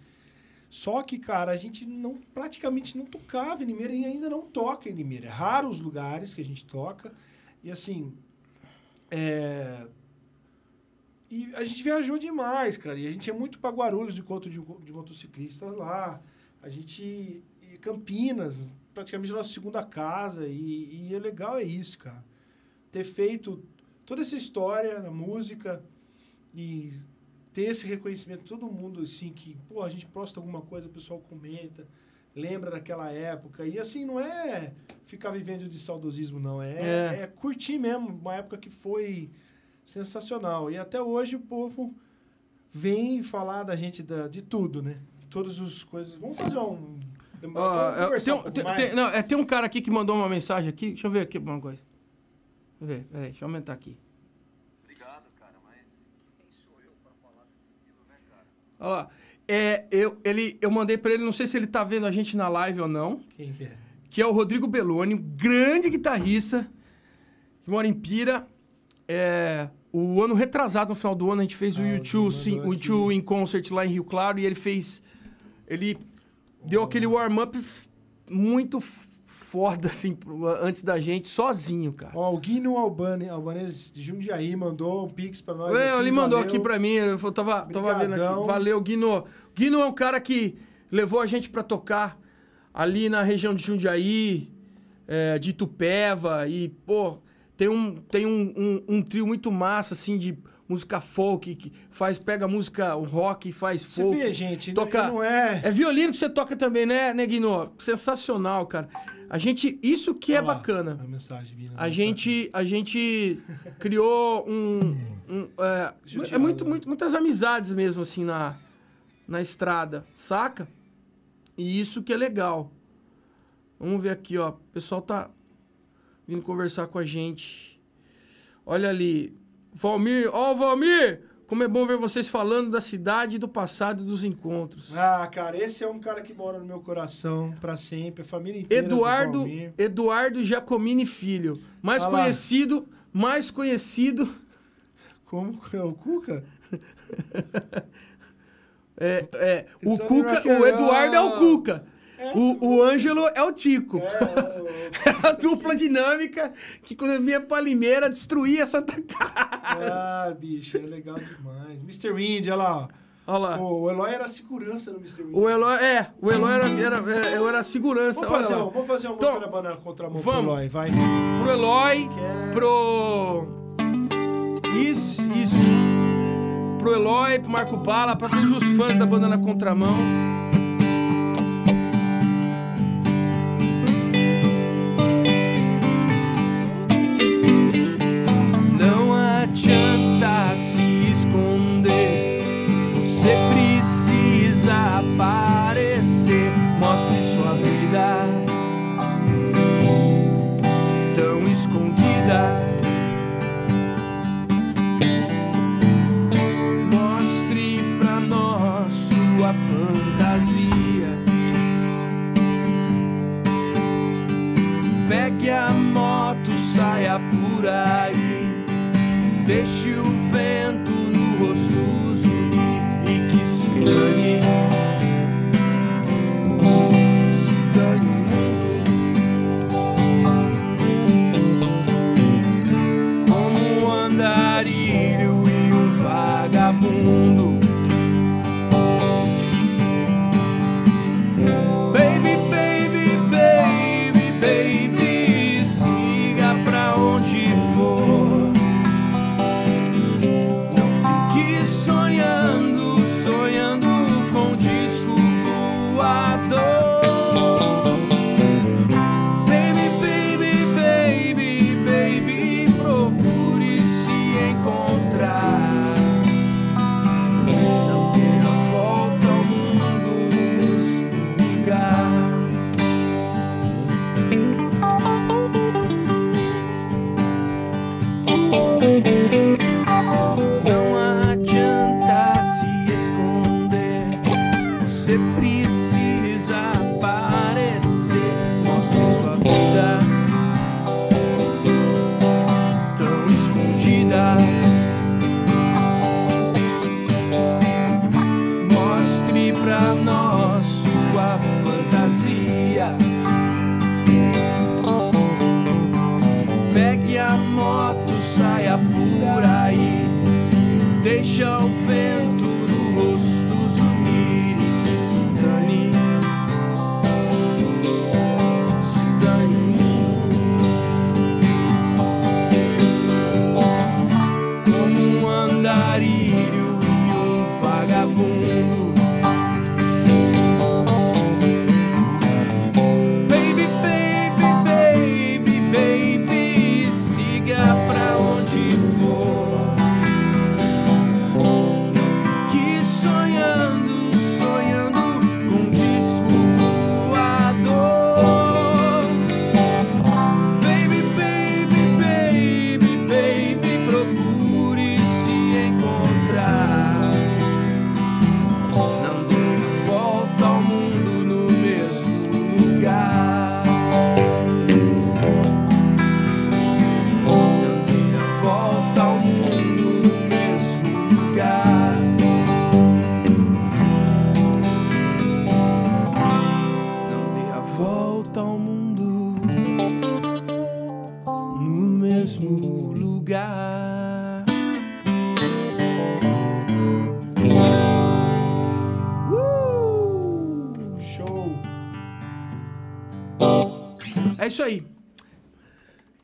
Só que, cara, a gente não praticamente não tocava em Limeira e ainda não toca em Limeira. É raro os lugares que a gente toca. E assim, é, e a gente viajou demais, cara. E a gente é muito para Guarulhos de encontro de, de motociclistas lá. A gente. Campinas, praticamente nossa segunda casa. E, e é legal é isso, cara. Ter feito toda essa história na música e ter esse reconhecimento, todo mundo, assim, que, pô, a gente posta alguma coisa, o pessoal comenta, lembra daquela época. E assim, não é ficar vivendo de saudosismo, não. É, É. é curtir mesmo uma época que foi sensacional. E até hoje o povo vem falar da gente da, de tudo, né? Todas as coisas. Vamos fazer um. vamos conversar tem, um um- tem- não, é, tem um cara aqui que mandou uma mensagem aqui. Deixa eu ver aqui uma coisa. Deixa eu ver, peraí, deixa eu aumentar aqui. Obrigado, cara, mas quem sou eu pra falar desse estilo, né, cara? Olha lá. É, eu, ele, eu mandei pra ele, não sei se ele tá vendo a gente na live ou não, Quem que é? que é o Rodrigo Belloni, um grande guitarrista, que mora em Pira. É, o ano retrasado, no final do ano, a gente fez o Ah, o YouTube, sim, o YouTube em concert lá em Rio Claro, e ele fez. Ele deu aquele warm-up muito foda, assim, antes da gente, sozinho, cara. Ó, o Guino Albane, Albanês de Jundiaí mandou um pix pra nós. É, aqui, ele mandou valeu. aqui pra mim, eu tava, tava vendo aqui. Valeu, Guino. Guino é um cara que levou a gente pra tocar ali na região de Jundiaí, é, de Itupeva, e, pô, tem um, tem um, um, um trio muito massa, assim, de música folk, que faz, pega música rock e faz Você folk. vê, gente, toca, não é... É violino que você toca também, né, Guino? Sensacional, cara. A gente, isso que é lá, bacana. A mensagem vindo. A gente, a gente criou um. um, é, é muito, muito- muitas amizades mesmo, assim, na, na estrada, saca? E isso que é legal. Vamos ver aqui, ó. O pessoal tá vindo conversar com a gente. Olha ali. Valmir, ó, Valmir! Como é bom ver vocês falando da cidade, do passado e dos encontros. Ah, cara, esse é um cara que mora no meu coração pra sempre, a família inteira. do Eduardo. Eduardo Giacomini Filho, mais Ah conhecido, mais conhecido, Como é o Cuca? é, é o It's Cuca, rock and o Eduardo é o roll. Cuca. O, o Ângelo é o Tico. É, É a dupla dinâmica que quando eu vinha pra Limeira destruía Santa Casa. ah, bicho, é legal demais. Mr. Wind, olha lá. ó. Olha lá. O Eloy era segurança no Mr. Wind. O Eloy, é, o Eloy era, era, é, eu era segurança. Vamos fazer, um- vamos fazer uma Então, música da banana contra a mão vamos. pro Eloy, vai. Pro Eloy, Quer- pro. Isso, isso. Pro Eloy, pro Marco Bala, pra todos os fãs da banda na contramão.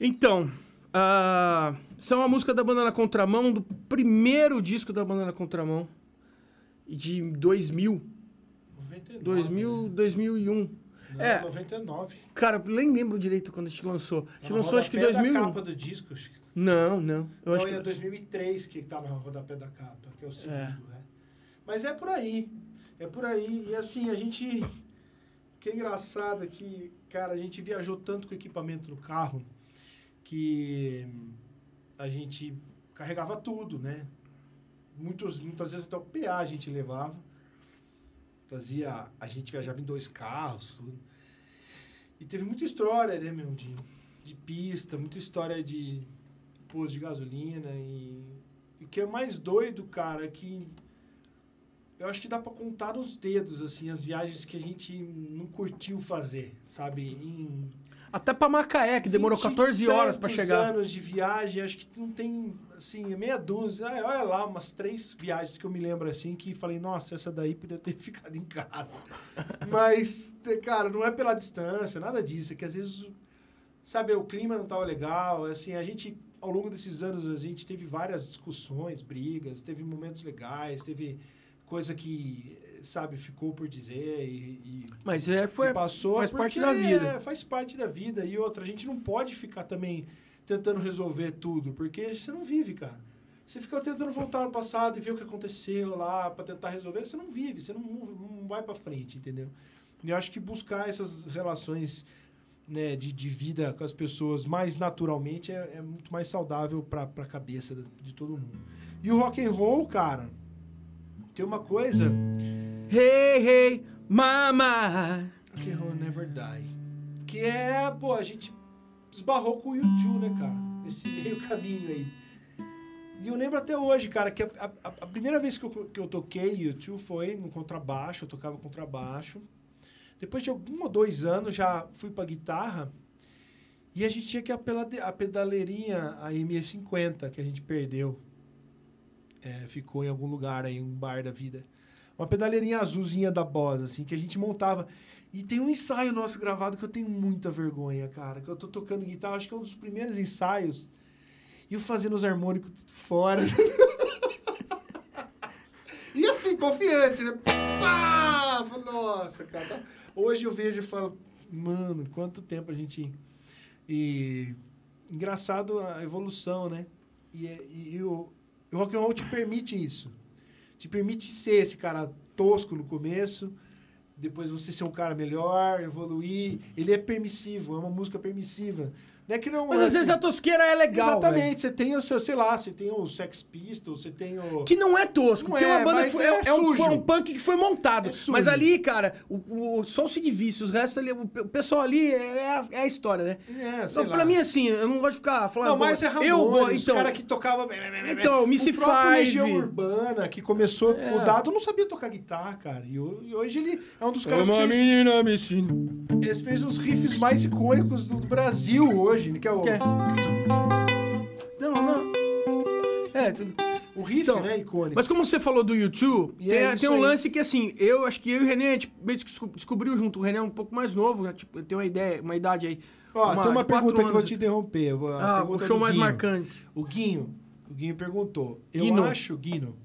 Então, essa é uma música da Banda na Contramão, do primeiro disco da Banda na Contramão, de 2000, 99. 2000, 2001. Não, É. 99. Cara, nem lembro direito quando a gente lançou. A gente lançou acho que rodapé da 2001. capa do disco, acho que. Não, não. Eu acho Não, é que... 2003 que tá no rodapé da capa, que é o segundo, É. né? Mas é por aí. É por aí. E assim, a gente. O que é engraçado é que, cara, a gente viajou tanto com equipamento no carro que a gente carregava tudo, né? Muitos, muitas vezes até o PA a gente levava. Fazia. A gente viajava em dois carros, tudo. E teve muita história, né, meu? De, de pista, muita história de posto de gasolina. E, e o que é mais doido, cara, é que eu acho que dá pra contar nos dedos, assim, as viagens que a gente não curtiu fazer, sabe? Em Até pra Macaé, que demorou 20 e 14 horas pra tantos chegar. anos de viagem, acho que não tem, assim, meia dúzia. Ah, olha lá, umas três viagens que eu me lembro, assim, que falei, nossa, essa daí podia ter ficado em casa. Mas, cara, não é pela distância, nada disso. É que às vezes, sabe, o clima não tava legal. Assim, a gente, ao longo desses anos, a gente teve várias discussões, brigas, teve momentos legais, teve coisa que, sabe, ficou por dizer e... e Mas é, foi, que passou faz parte da vida. é, faz parte da vida. E outra, a gente não pode ficar também tentando resolver tudo, porque você não vive, cara. Você fica tentando voltar no passado e ver o que aconteceu lá pra tentar resolver, você não vive, você não, não vai pra frente, entendeu? E eu acho que buscar essas relações né, de, de vida com as pessoas mais naturalmente é, é muito mais saudável pra, pra cabeça de, de todo mundo. E o rock and roll, cara, tem uma coisa Hey, hey, mama. Rock and roll never die. Que é, pô, a gente esbarrou com o YouTube, né, cara? Esse meio caminho aí. E eu lembro até hoje, cara, que a, a- a primeira vez que eu, que eu toquei YouTube foi no contrabaixo, eu tocava contrabaixo. Depois de algum ou dois anos já fui pra guitarra. E a gente tinha que a, a pedaleirinha, a M50, que a gente perdeu. É, ficou em algum lugar aí, um bar da vida. Uma pedaleirinha azulzinha da Boss, assim, que a gente montava. E tem um ensaio nosso gravado que eu tenho muita vergonha, cara. Que eu tô tocando guitarra, acho que é um dos primeiros ensaios. E eu fazendo os harmônicos fora. e assim, confiante, né? Pá! Nossa, cara. tá- Hoje eu vejo e falo, mano, quanto tempo a gente. E. Engraçado a evolução, né? E, e, e o, o rock and roll te permite isso. Te permite ser esse cara tosco no começo, depois você ser um cara melhor, evoluir. Ele é permissivo, é uma música permissiva. Não é que não Mas é às vezes a tosqueira é legal. Exatamente, velho. você tem o seu, sei lá, você tem o Sex Pistols, você tem o. Que não é tosco, Não porque é é, uma banda que foi, é é, um, sujo. é um punk que foi montado. É sujo. mas ali, cara, o, o, só o Sid Vicious, o resto ali, o, pe- o pessoal ali é a, é a história, né? É, sei Então, lá. pra mim, assim, eu não gosto de ficar falando. Não, mas é pô, Ramones, eu gosto, os então, cara que tocava... Então, Missy o próprio Five. Legião Urbana, que começou... É. O Dado não sabia tocar guitarra, cara. E, ho- e hoje ele é um dos caras uma que fez, menina me ensina. ele fez os riffs mais icônicos do, do Brasil hoje, que é o, Que é? Não, não. É, tudo. o riff, Então, né, icônico. Mas como você falou do YouTube, tem, é tem um aí. lance que, assim, eu acho que eu e o René, a gente meio que desco- descobriu junto. O René é um pouco mais novo, né? tipo, tem uma ideia, uma idade aí. Ó, tem uma de quatro pergunta que eu vou anos. te interromper. eu vou- Ah, o show mais Guinho. marcante. O Guinho, o Guinho perguntou. Eu Guino. acho, Guino.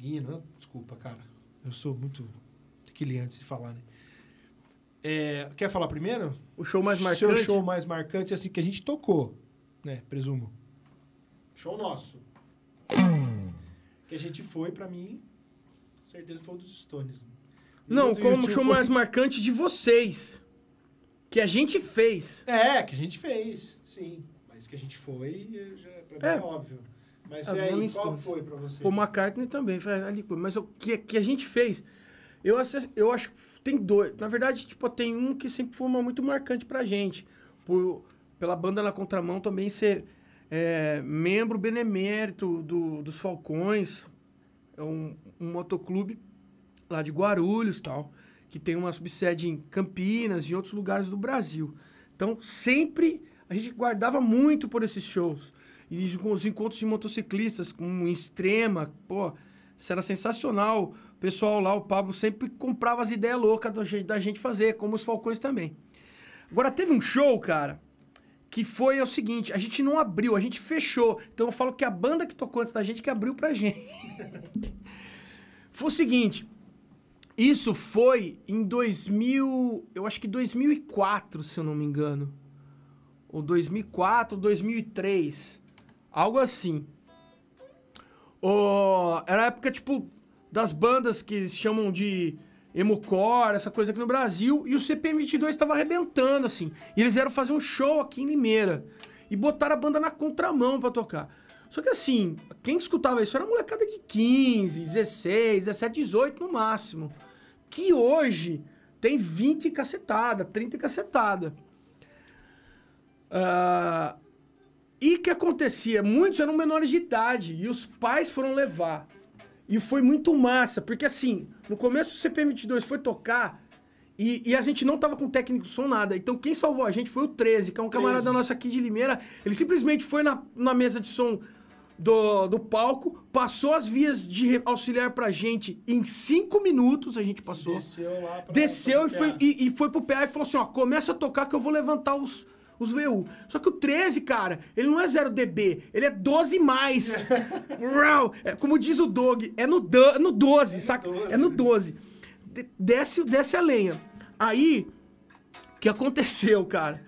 Guino, desculpa, cara. Eu sou muito aquele antes de falar, né? É, quer falar primeiro? O show mais Seu marcante. show mais marcante, assim, que a gente tocou, né? Presumo. Show nosso. Que a gente foi, pra mim, com certeza foi o dos Stones. Não, como o YouTube show foi- mais marcante de vocês. Que a gente fez. É, que a gente fez, sim. Mas que a gente foi, eh, já, pra mim É. é óbvio. Mas e aí, qual Stones. foi pra você? Paul McCartney também. pô, mas o que, que a gente fez. Eu, eu acho que tem dois. Na verdade, tipo, tem um que sempre foi uma muito marcante pra gente. Por, pela banda na contramão também ser é, membro benemérito do, dos Falcões. É um, um motoclube lá de Guarulhos tal. Que tem uma subsede em Campinas e em outros lugares do Brasil. Então, sempre a gente guardava muito por esses shows. E os encontros de motociclistas, com extrema, pô, isso era sensacional. Pessoal lá, o Pablo, sempre comprava as ideias loucas da gente, fazer, como os Falcões também. Agora, teve um show, cara, que foi o seguinte: a gente não abriu, a gente fechou. Então eu falo que a banda que tocou antes da gente que abriu pra gente. foi o seguinte. Isso foi em 2000, eu acho que 2004, se eu não me engano. Ou 2004, 2003. Algo assim. Ô, era época, tipo, das bandas que chamam de emocore, essa coisa aqui no Brasil, e o CPM22 estava arrebentando, assim. E eles vieram fazer um show aqui em Limeira. E botaram a banda na contramão pra tocar. Só que assim, quem escutava isso era molecada de 15, 16, 17, 18 no máximo. Que hoje tem 20 cacetada, 30 cacetada. Ah, e que acontecia? Muitos eram menores de idade e os pais foram levar. E foi muito massa, porque assim, no começo o CP22 foi tocar e, e a gente não tava com técnico de som nada. Então quem salvou a gente foi o 13, que é um 13. camarada nosso aqui de Limeira. Ele simplesmente foi na, na mesa de som do, do palco, passou as vias de auxiliar pra gente em cinco minutos, a gente passou. Desceu lá pra- Desceu e pra foi, PA. e, e foi pro PA e falou assim: ó, começa a tocar que eu vou levantar os, os VU. Só que o 13, cara, ele não é 0 dB, ele é 12 mais. É, como diz o Dog, é no, do, no 12, saca? 12. É no 12. De- Desce, desce a lenha. Aí, o que aconteceu, cara?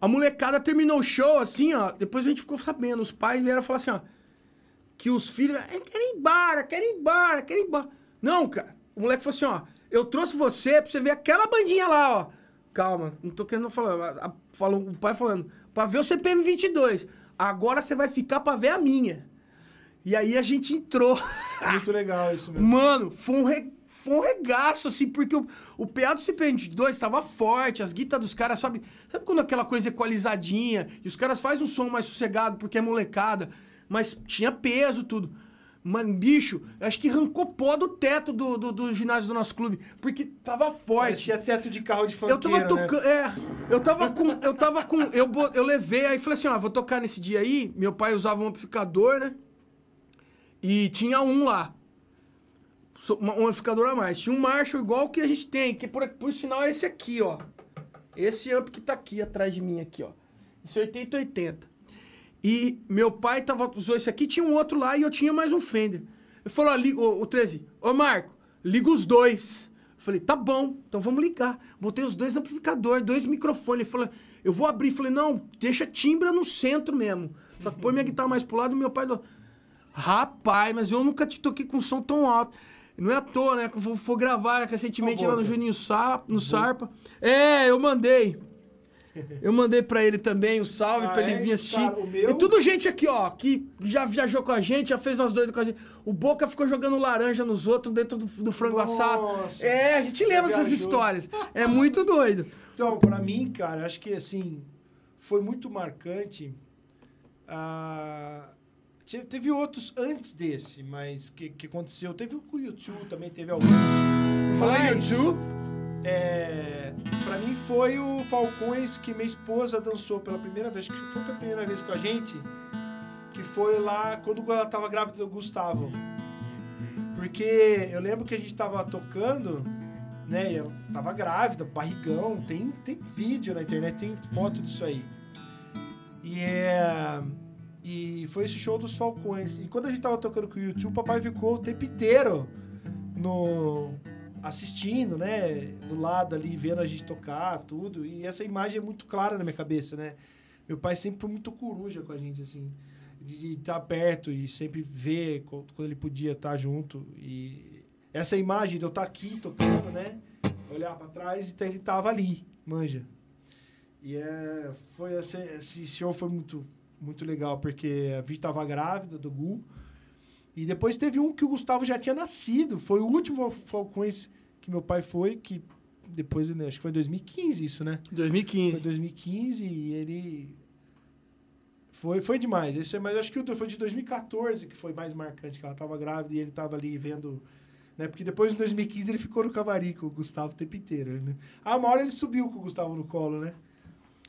A molecada terminou o show assim, ó. Depois a gente ficou sabendo. Os pais vieram falar assim, ó. Que os filhos. "É, Querem ir embora, querem ir embora, querem ir embora. Não, cara. O moleque falou assim, ó. Eu trouxe você pra você ver aquela bandinha lá, ó. Calma, não tô querendo falar. Falou, o pai falando. Pra ver o CPM 22. Agora você vai ficar pra ver a minha. E aí a gente entrou. Muito legal isso mesmo. Mano, foi um, re... foi um regaço, assim, porque o, o PA do CP22 estava forte, as guitas dos caras, sabe? Sabe quando aquela coisa equalizadinha e os caras fazem um som mais sossegado porque é molecada, mas tinha peso, tudo. Mano, bicho, acho que arrancou pó do teto do, do, do ginásio do nosso clube, porque tava forte. Parecia teto de carro de Eu tava funkeiro, né? tocando. É, eu tava com. Eu tava com. Eu, eu levei, aí falei assim, ó, vou tocar nesse dia aí. Meu pai usava um amplificador, né? E tinha um lá. Um amplificador a mais. Tinha um Marshall igual que a gente tem, que por, por sinal é esse aqui, ó. Esse amp que tá aqui atrás de mim, aqui, ó. Esse 8080. E meu pai tava, usou esse aqui, tinha um outro lá e eu tinha mais um Fender. Ele falou, ó, liga, ô, o 13, ô Marco, liga os dois. Eu falei, tá bom, então vamos ligar. Botei os dois amplificadores, dois microfones. Ele falou, eu vou abrir. Eu falei, não, deixa timbra no centro mesmo. Só que põe minha guitarra mais pro lado e meu pai... falou, Rapaz, mas eu nunca te toquei com som tão alto. Não é à toa, né? que eu Vou, vou gravar recentemente Ô, lá no. Juninho Sa, no Sarpa. É, eu mandei. Eu mandei pra ele também o salve Ah, pra ele é? vir assistir. Cara, meu- E tudo gente aqui, ó, que já viajou com a gente, já fez umas doidas com a gente. O Boca ficou jogando laranja nos outros dentro do, do frango Nossa. assado. É, a gente lembra dessas histórias. É muito doido. Então, pra mim, cara, acho que assim, foi muito marcante. ah, te- teve outros antes desse, mas que, que aconteceu. Teve o com o YouTube também, teve alguns. Falar em YouTube, É, pra mim foi o Falcões que minha esposa dançou pela primeira vez, que foi pela primeira vez com a gente, que foi lá quando ela tava grávida do Gustavo. Porque eu lembro que a gente tava tocando, né? e Ela tava grávida, barrigão, tem, tem vídeo na internet, tem foto disso aí. E é. E foi esse show dos Falcões. E quando a gente tava tocando com o YouTube, o papai ficou o tempo inteiro no assistindo, né, do lado ali, vendo a gente tocar, tudo. E essa imagem é muito clara na minha cabeça, né? Meu pai sempre foi muito coruja com a gente, assim, de estar perto e sempre ver quando ele podia estar junto. E essa imagem de eu estar aqui tocando, né, olhar para trás e tá- ele tava ali, manja. E é, foi esse, esse show foi muito muito legal porque a Vi tava grávida do Gu. E depois teve um que o Gustavo já tinha nascido. Foi o último Falcões que meu pai foi, que depois, né, acho que foi em 2015 isso, né? Foi 2015. 2015 e ele. Foi, foi demais. Esse, é- mas acho que o foi de 2014 que foi mais marcante, que ela tava grávida e ele tava ali vendo. Né? Porque depois, em 2015, ele ficou no camarim com o Gustavo o tempo inteiro. Né? Ah, uma hora ele subiu com o Gustavo no colo, né?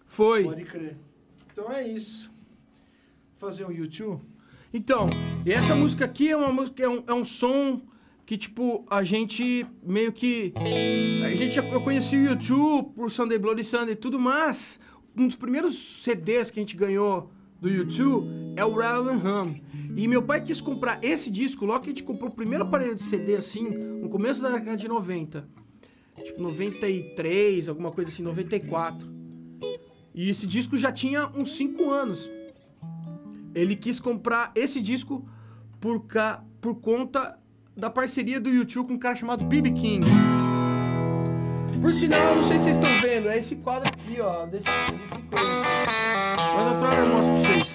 Foi. Pode crer. Então é isso. Fazer um YouTube. Então, e essa música aqui é uma música, é um, é um som que, tipo, a gente meio que. A gente, eu conheci o YouTube por Sunday Bloody Sunday e tudo, mas um dos primeiros CDs que a gente ganhou do YouTube é o and Hum. E meu pai quis comprar esse disco logo que a gente comprou o primeiro aparelho de CD, assim, no começo da década de 90. Tipo, 93, alguma coisa assim, 94. E esse disco já tinha uns 5 anos ele quis comprar esse disco por, ca... por conta da parceria do YouTube com um cara chamado BB King. Por sinal, não sei se vocês estão vendo, é esse quadro aqui, ó, desse, desse coisa. Mas outra hora eu mostro pra vocês.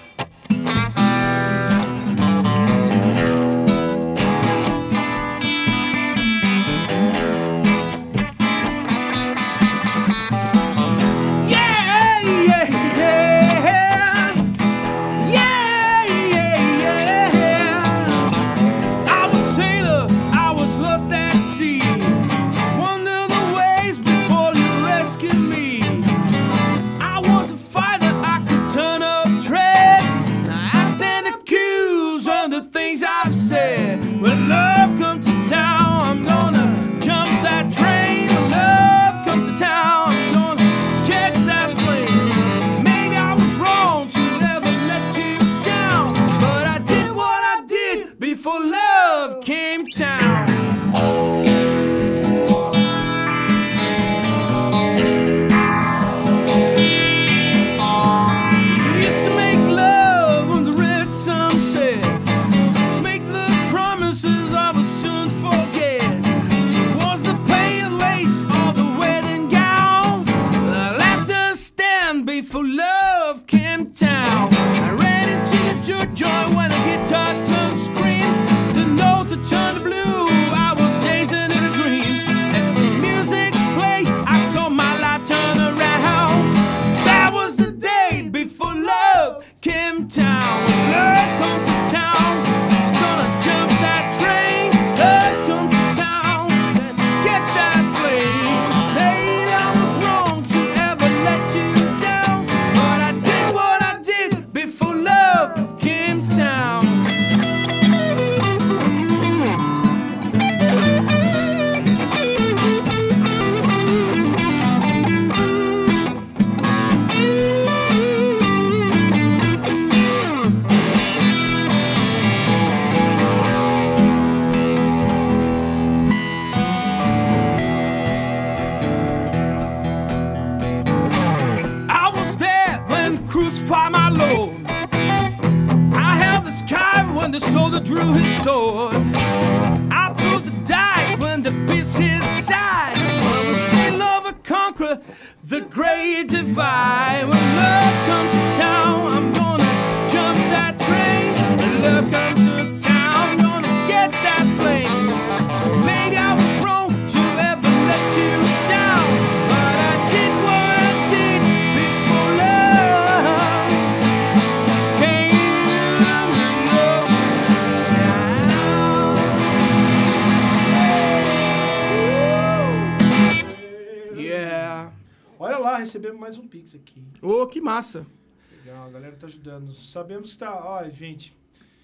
Sabemos que tá. Olha, gente.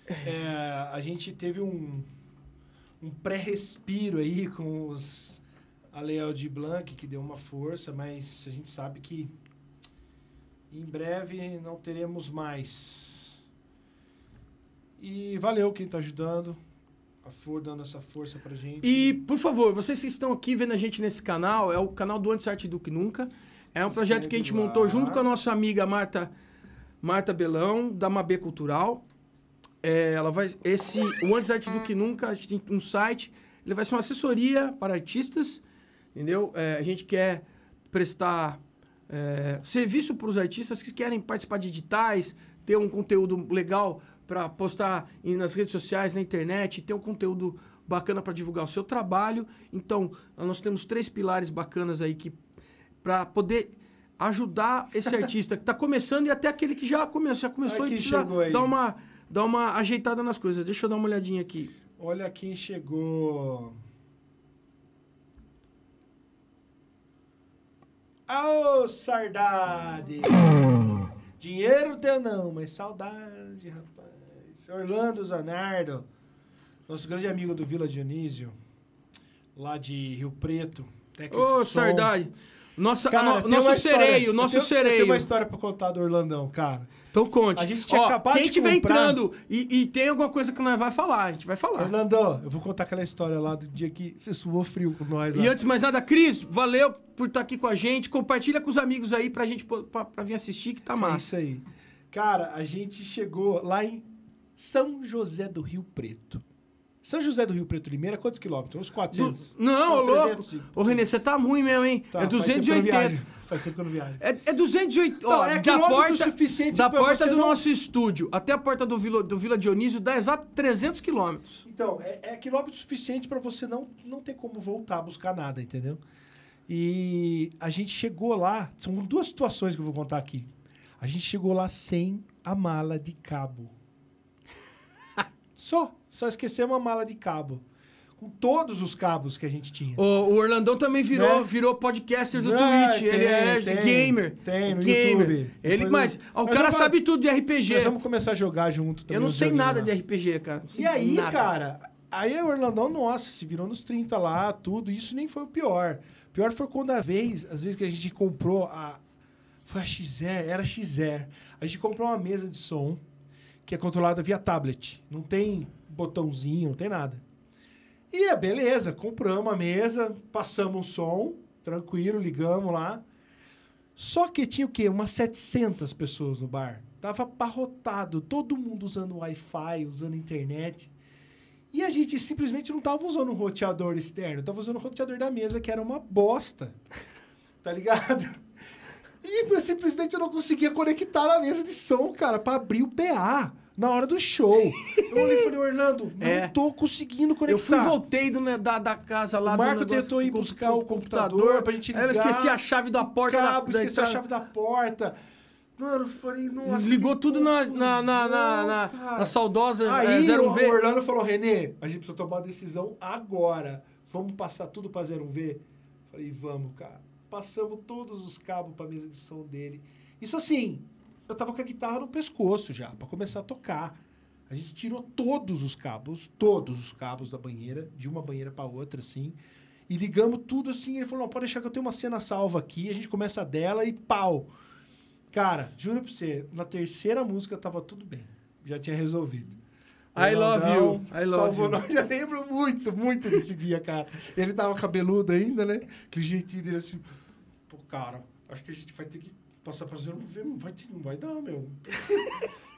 é, a gente teve um, um pré-respiro aí com os. A Leal de Blanc, que deu uma força, mas a gente sabe que em breve não teremos mais. E valeu quem tá ajudando. A For dando essa força pra gente. E, por favor, vocês que estão aqui vendo a gente nesse canal, é o canal do Antes Arte do que Nunca. É um projeto que a gente montou junto com a nossa amiga Marta, Marta Belão, da Mabê Cultural. É, ela vai, esse, o Antes Arte do que Nunca, a gente tem um site, ele vai ser uma assessoria para artistas, entendeu? É, a gente quer prestar é, serviço para os artistas que querem participar de editais, ter um conteúdo legal para postar nas redes sociais, na internet, ter um conteúdo bacana para divulgar o seu trabalho. Então, nós temos três pilares bacanas aí que para poder ajudar esse artista que está começando e até aquele que já começou, já começou e precisa dar uma dar uma ajeitada nas coisas. Deixa eu dar uma olhadinha aqui. Olha quem chegou. Ô, saudade! Dinheiro teu não, mas saudade, rapaz. Orlando Zanardo, nosso grande amigo do Vila Dionísio, lá de Rio Preto. Ô, de som. Nossa, Cara, no- nosso sereio, eu nosso tenho- Eu sereio. tenho uma história pra contar do Orlandão, cara. Então conte. A gente tinha Ó, acabado quem de estiver comprar- entrando e, e tem alguma coisa que nós vai falar, a gente vai falar. Orlandão, eu vou contar aquela história lá do dia que você suou frio com nós lá. E antes de mais nada, Cris, valeu por estar aqui com a gente. Compartilha com os amigos aí pra gente pra, pra vir assistir, que tá É massa. isso aí. Cara, a gente chegou lá em São José do Rio Preto. São José do Rio Preto Limeira, quantos quilômetros? Uns 400? Não, ô louco. 300. Ô, Renê, você tá ruim mesmo, hein? Tá, é faz tempo que eu não 280. viajo. Faz tempo que eu não viajo. É, é 280. Não, ó, é da porta, suficiente da porta do não- nosso estúdio até a porta do Vila, do Vila Dionísio dá exato 300 quilômetros. Então, é, é quilômetro suficiente para você não, não ter como voltar a buscar nada, entendeu? E a gente chegou lá, são duas situações que eu vou contar aqui. A gente chegou lá sem a mala de cabo. Só, só esquecemos a mala de cabo. Com todos os cabos que a gente tinha. O, o Orlandão também virou, Né? virou podcaster do Ah, Twitch. ele tem, é tem, gamer. tem no gamer. YouTube. Ele, Depois mas eu- o cara sabe tudo de RPG. Nós vamos começar a jogar junto também. Eu não sei nada lá. de RPG, cara. E aí, nada. cara, aí o Orlandão, nossa, se virou nos 30 lá, tudo. Isso nem foi o pior. O pior foi quando a vez, às vezes que a gente comprou a. Foi a XR, era a XR. A gente comprou uma mesa de som que é controlada via tablet. Não tem botãozinho, não tem nada. E é beleza, compramos a mesa, passamos o som, tranquilo, ligamos lá. Só que tinha o quê? Umas 700 pessoas no bar. Tava abarrotado, todo mundo usando Wi-Fi, usando internet. E a gente simplesmente não tava usando um roteador externo, tava usando o roteador da mesa, que era uma bosta. Tá ligado? E simplesmente eu não conseguia conectar na mesa de som, cara, pra abrir o PA na hora do show. Eu olhei e falei, Orlando, não É. tô conseguindo conectar. Eu fui voltei do, né, da, da casa lá O do Marco negócio tentou ir buscar o computador pra gente Aí eu ligar. esqueci a chave da porta da- cabo, da, esqueceu a entrada. chave da porta. Mano, eu falei, nossa. Que tudo na, na, na, na, na- na saudosa Aí é, o, 0V. o Orlando falou, Renê, a gente precisa tomar uma decisão agora. Vamos passar tudo pra 0V? Falei, vamos, cara. Passamos todos os cabos pra mesa de som dele. Isso assim, eu tava com a guitarra no pescoço já, pra começar a tocar. A gente tirou todos os cabos, todos os cabos da banheira, de uma banheira pra outra, assim. E ligamos tudo assim. Ele falou: não, pode deixar que eu tenho uma cena salva aqui. A gente começa dela e pau. Cara, juro pra você, na terceira música tava tudo bem. Já tinha resolvido. I love you, I love you. nós. Já lembro muito, muito desse dia, cara. Ele tava cabeludo ainda, né? Que o jeitinho dele assim. Cara, acho que a gente vai ter que passar pra zero. Não vai, não vai dar, meu.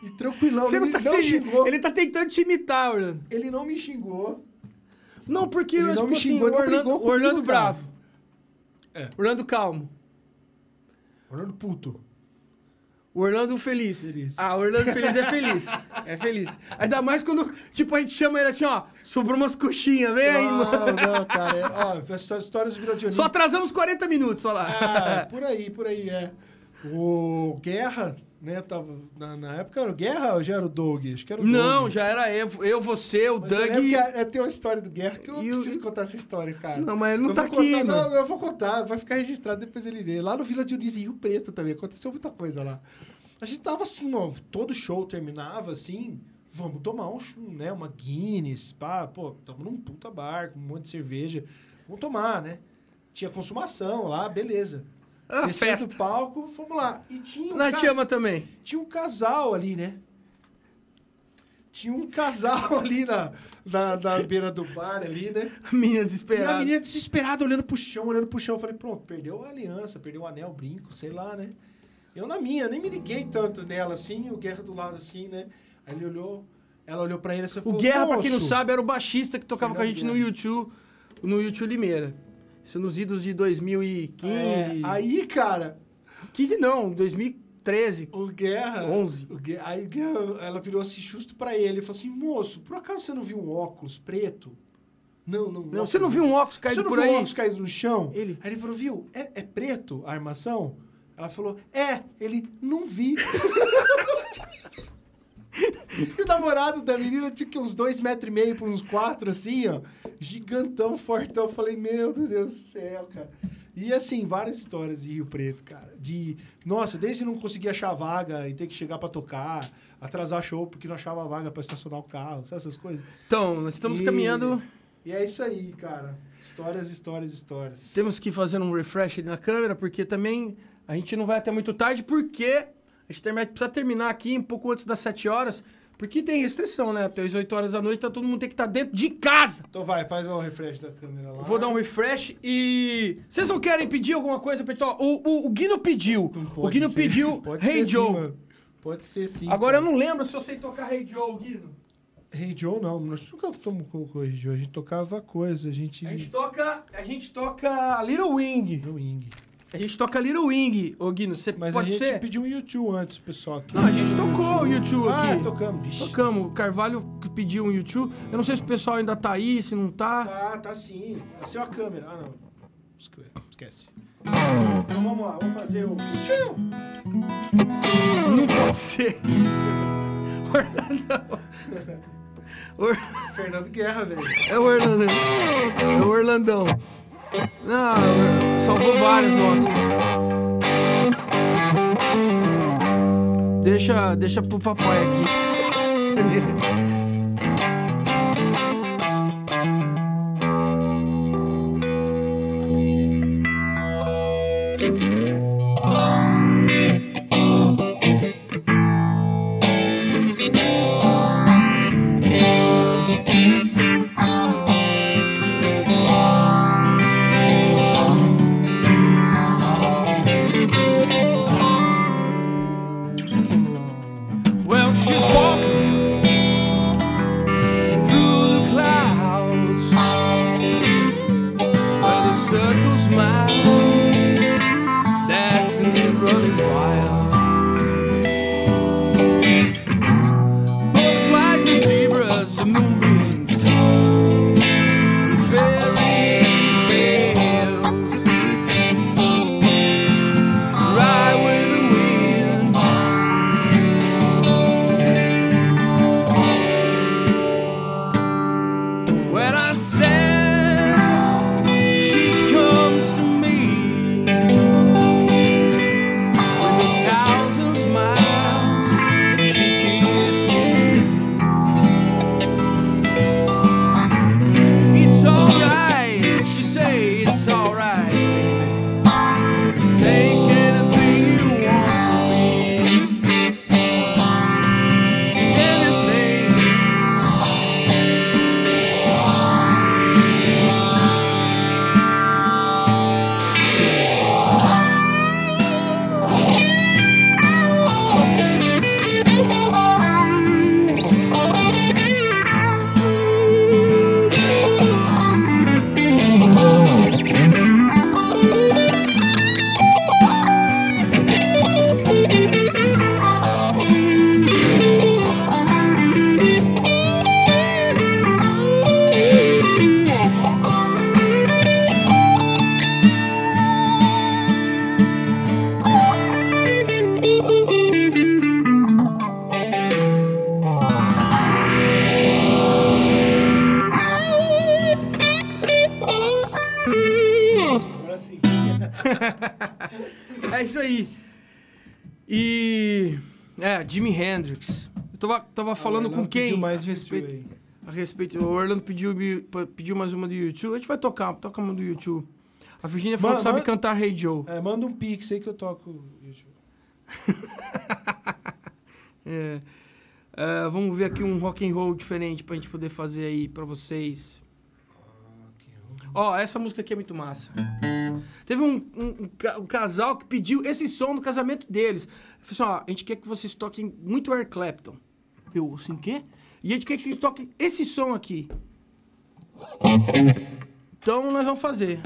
E tranquilão, Você ele não tá não se- xingou. Ele tá tentando te imitar, Orlando. Ele não me xingou. Não, porque Ele não tipo me assim, xingou, não Orlando, Orlando comigo, cara. bravo. É. Orlando calmo. Orlando puto. O Orlando feliz. Feliz. Ah, o Orlando feliz é feliz. É feliz. Ainda mais quando, tipo, a gente chama ele assim, ó, sobrou umas coxinhas, vem aí, mano. Não, não, cara. É, ó, as histórias do Vila Dionísio. Só atrasamos 40 minutos, olha lá. Ah, por aí, por aí, é. O Guerra, né, tava... Na, na época era o Guerra ou já era o Doug? Acho que era o Não, Doug. já era eu, eu você, o Mas Doug. é, é, tem uma história do Guerra que eu E preciso contar essa história, cara. Não, mas ele não Eu tá aqui, contar. Não, eu vou contar, vai ficar registrado, depois ele vê. Lá no Vila Dionísio, em Rio Preto também, aconteceu muita coisa lá. A gente tava assim, ó, todo show terminava assim, vamos tomar um, né, uma Guinness, pá, pô, tamo num puta bar, com um monte de cerveja, vamos tomar, né? Tinha consumação lá, beleza. Ah, festa. do palco, fomos lá. E tinha um, Na ca- chama também. tinha um casal ali, né? Tinha um casal ali na, na, na beira do bar ali, né? A menina E a desesperada. menina desesperada, olhando pro chão, olhando pro chão. Eu falei, pronto, perdeu a aliança, perdeu o anel, o brinco, sei lá, né? Eu na minha, nem me liguei tanto nela, assim, o Guerra do lado, assim, né? Aí ele olhou, ela olhou pra ele assim, O Guerra, pra quem não "Moço." sabe, era o baixista que tocava com a gente no. YouTube, no YouTube Limeira. Isso nos idos de 2015. É, aí, cara, 15 não, 2013. o Guerra... 11. o Guerra- aí Guerra, ela virou assim, justo pra ele, e falou assim, moço, por acaso você não viu um óculos preto? Não, não. Não, você não viu um óculos caído Você não por viu aí? um óculos caído no chão? Ele. Aí ele falou, viu, é, é preto a armação? Ela falou, é. Ele, não vi. e o namorado da menina tinha que uns dois metros e meio por uns quatro, assim, ó. Gigantão, fortão. Eu falei, meu Deus do céu, cara. E assim, várias histórias de Rio Preto, cara. De, nossa, desde não conseguir achar vaga e ter que chegar pra tocar, atrasar show porque não achava vaga pra estacionar o carro, sabe essas coisas? Então, nós estamos E- caminhando. E é isso aí, cara. Histórias, histórias, histórias. Temos que fazer um refresh ali na câmera, porque também a gente não vai até muito tarde, porque a gente precisa terminar aqui um pouco antes das 7 horas, porque tem restrição, né? Até as 8 horas da noite tá todo mundo tem que estar dentro de casa. Então vai, faz um refresh da câmera lá. Eu Vou dar um refresh e. Vocês não querem pedir alguma coisa, pessoal? O, o, o Guino pediu. O Guino ser. pediu Pode Hey ser sim, Joe. mano. Pode ser sim. Agora eu cara. não lembro se eu sei tocar Hey Joe, Guino. Hey Joe não, nós nunca tocamos com Hey Joe, a gente tocava coisa, a gente... A gente toca. A gente toca Little Wing. No Wing. A gente toca Little Wing, ô Guino. Você Mas pode a gente ser? pediu um YouTube antes, pessoal. Aqui. Não, a gente tocou o YouTube Ah, aqui. tocamos. Vixe. Tocamos. O Carvalho pediu um YouTube. Eu não sei se o pessoal ainda tá aí, se não tá. Tá, tá sim. Assim é a câmera. Ah, não. Esque- Esquece. Então vamos lá, vamos fazer o... Não pode ser. Orlandão. Or- Fernando Guerra, velho. É o Orlandão. É o Orlandão. Não, salvou vários nossos. Deixa, deixa pro papai aqui. to know me. Tava, tava falando com quem? mais a respeito, a respeito. O Orlando pediu, pediu mais uma do YouTube. A gente vai tocar, toca uma do YouTube. A Virginia falou que sabe cantar Hey Joe. É, manda um pix aí que eu toco YouTube. É. É, vamos ver aqui um rock and roll diferente pra gente poder fazer aí pra vocês. Ó, essa música aqui é muito massa. Teve um, um- um ca- casal que pediu esse som no casamento deles. Eu falei assim, ó, a gente quer que vocês toquem muito Eric Clapton. Eu, assim, quê? E a gente que toquem esse som aqui. Então nós vamos fazer.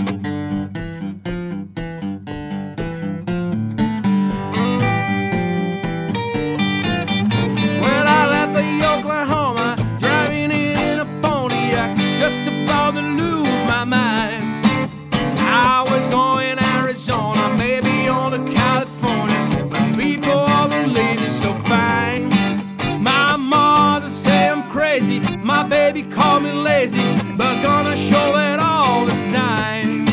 Call me lazy, but gonna show it all this time.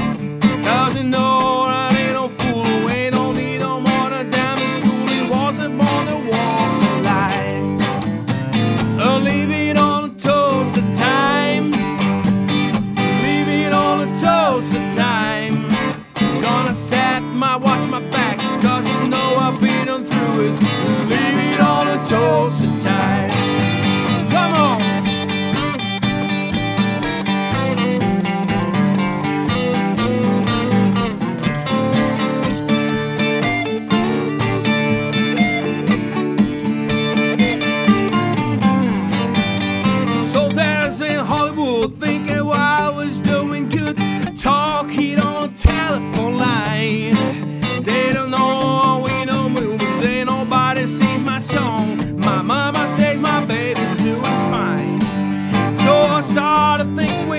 Cause you know I ain't no fool, ain't no need no more to damn school. He wasn't born to walk the line. Uh, leave it on a toast of time. Leave it on a toast of time. Gonna set my watch my back, cause you know I've been on through it. Leave it on a toast of time.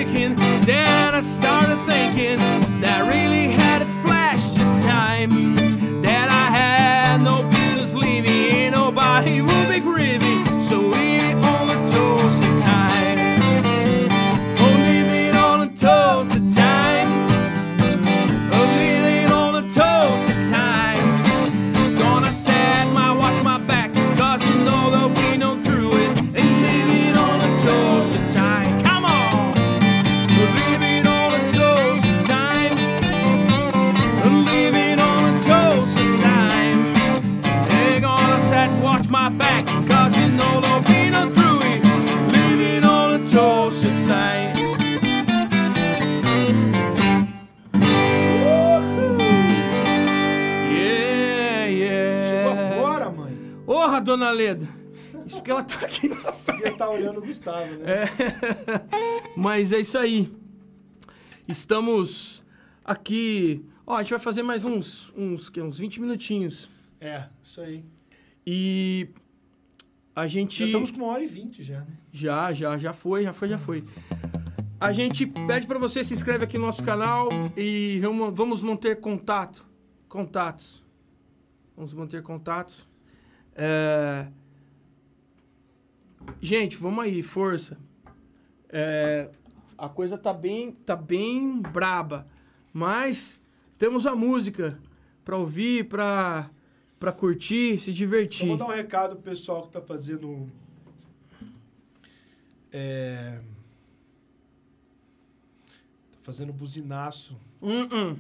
Then I started thinking that I really had a flash this time. That I had no business leaving, nobody would be dona Leda. Isso porque ela tá aqui na frente. Devia estar olhando o Gustavo, né? Mas é isso aí. Estamos aqui. Ó, a gente vai fazer mais uns, uns, que, uns 20 minutinhos. É, isso aí. E a gente. Já estamos com uma hora e vinte já, né? Já, já, já foi, já foi, já foi. A gente pede pra você se inscreve aqui no nosso canal e vamos manter contato. Contatos. Vamos manter contatos. É... Gente, vamos aí, força. É, A coisa tá bem, tá bem braba. Mas temos a música pra ouvir, pra, pra curtir, se divertir. Vou dar um recado pro pessoal que tá fazendo. É. Tá fazendo buzinaço. Hum, hum.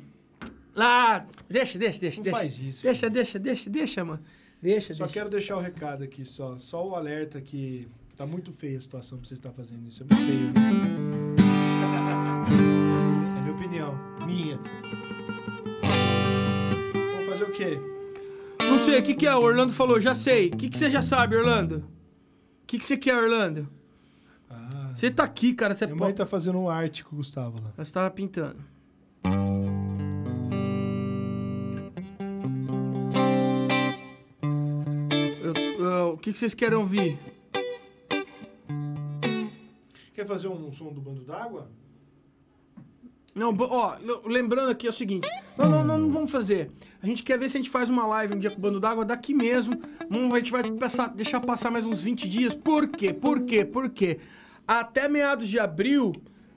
Lá, deixa, deixa, deixa, Não deixa. faz isso, Deixa, deixa, deixa, deixa, mano. Deixa, Só deixa. quero deixar o recado aqui, só. Só o alerta que tá muito feia a situação pra você estar fazendo isso. É muito feio. é minha opinião. Minha. Vamos fazer o quê? Não sei, o que, que é? O Orlando falou, já sei. O que, que você já sabe, Orlando? O que, que você quer, Orlando? Ah, Você tá aqui, cara, você minha mãe pode. tá fazendo um arte com o Gustavo lá. Nós tava pintando. O que, que vocês querem ouvir? Quer fazer um som do bando d'água? Não, ó, lembrando aqui é o seguinte. Não, não, não, não vamos fazer. A gente quer ver se a gente faz uma live um dia com o Bando d'Água daqui mesmo. Vamos, a gente vai passar- deixar passar mais uns 20 dias. Por quê? Por quê? Por quê? Até meados de abril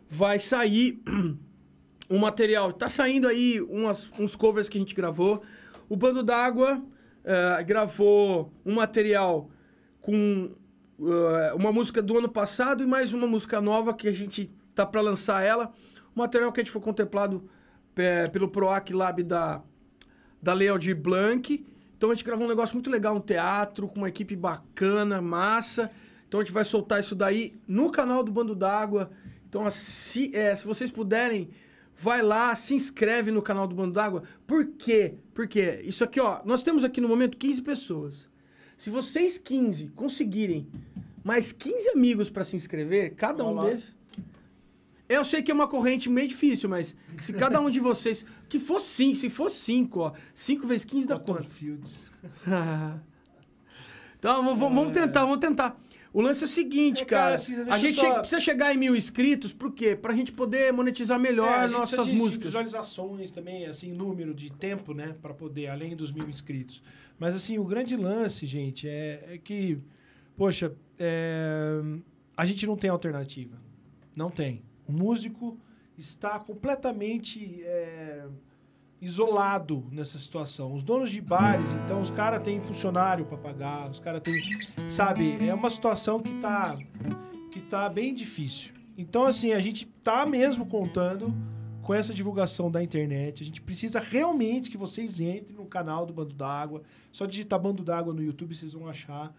vai sair um material. Tá saindo aí umas, uns covers que a gente gravou. O Bando d'Água eh, gravou um material com eh, uma música do ano passado e mais uma música nova que a gente tá para lançar ela. O material que a gente foi contemplado eh, pelo PROAC Lab da, da Lealdir Blanc. Então a gente gravou um negócio muito legal no teatro, com uma equipe bacana, massa. Então a gente vai soltar isso daí no canal do Bando d'Água. Então, se, eh, se vocês puderem, vai lá, se inscreve no canal do Bando d'Água. Por quê? Porque isso aqui, ó, nós temos aqui no momento 15 pessoas. Se vocês 15 conseguirem mais 15 amigos para se inscrever, cada um Olá. desses. Eu sei que é uma corrente meio difícil, mas se cada um de vocês. Que for 5, se for 5, ó. 5 vezes 15 dá Cotton quanto? Fields. então, vamos, vamos tentar, vamos tentar. O lance é o seguinte, É, cara, cara. assim, a gente só- che- precisa chegar em mil inscritos, por quê? Pra gente poder monetizar melhor É, nossas de músicas. visualizações também, assim, número de tempo, né? Pra poder, além dos mil inscritos. Mas, assim, o grande lance, gente, é, é que, poxa, é, a gente não tem alternativa. Não tem. O músico está completamente é, isolado nessa situação. Os donos de bares, então, os caras têm funcionário para pagar, os caras têm, sabe, é uma situação que tá que tá bem difícil. Então, assim, a gente tá mesmo contando com essa divulgação da internet. A gente precisa realmente que vocês entrem no canal do Bando d'Água. Só digitar Bando d'Água no YouTube, vocês vão achar.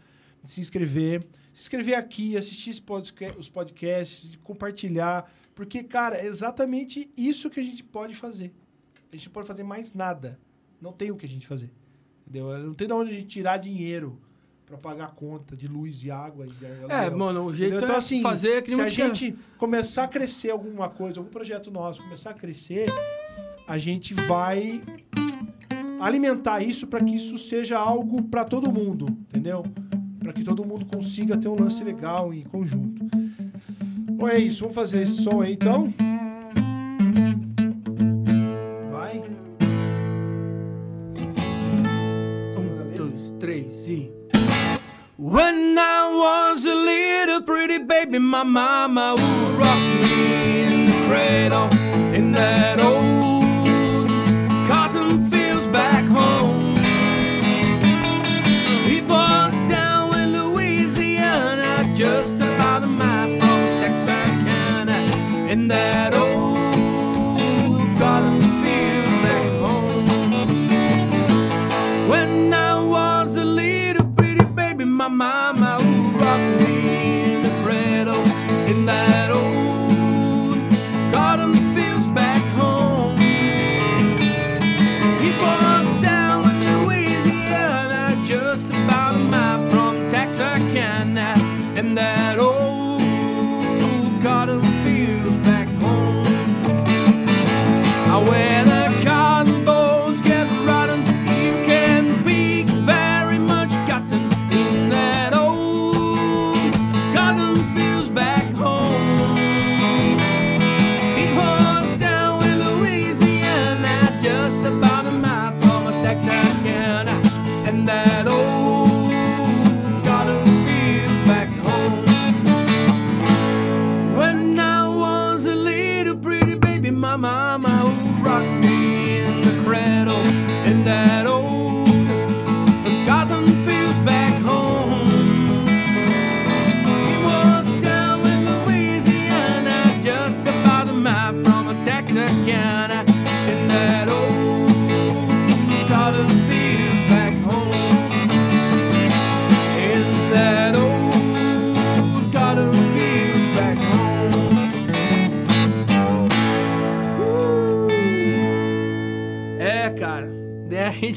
Se inscrever. Se inscrever aqui, assistir os podcasts, compartilhar. Porque, cara, é exatamente isso que a gente pode fazer. A gente não pode fazer mais nada. Não tem o que a gente fazer. Entendeu? Não tem de onde a gente tirar dinheiro pra pagar a conta de luz e água. E É, mano, o jeito? Então, é assim, fazer que nem se a gente começar a crescer alguma coisa, algum projeto nosso começar a crescer, a gente vai alimentar isso para que isso seja algo para todo mundo, entendeu? Para que todo mundo consiga ter um lance legal em conjunto. Bom, é isso, vamos fazer esse som aí então. When I was a little pretty baby, my mama would rock me in the cradle in that old cotton fields back home. He was down in Louisiana, just about a mile from Texarkana in that old mama who rocked me in the cradle in that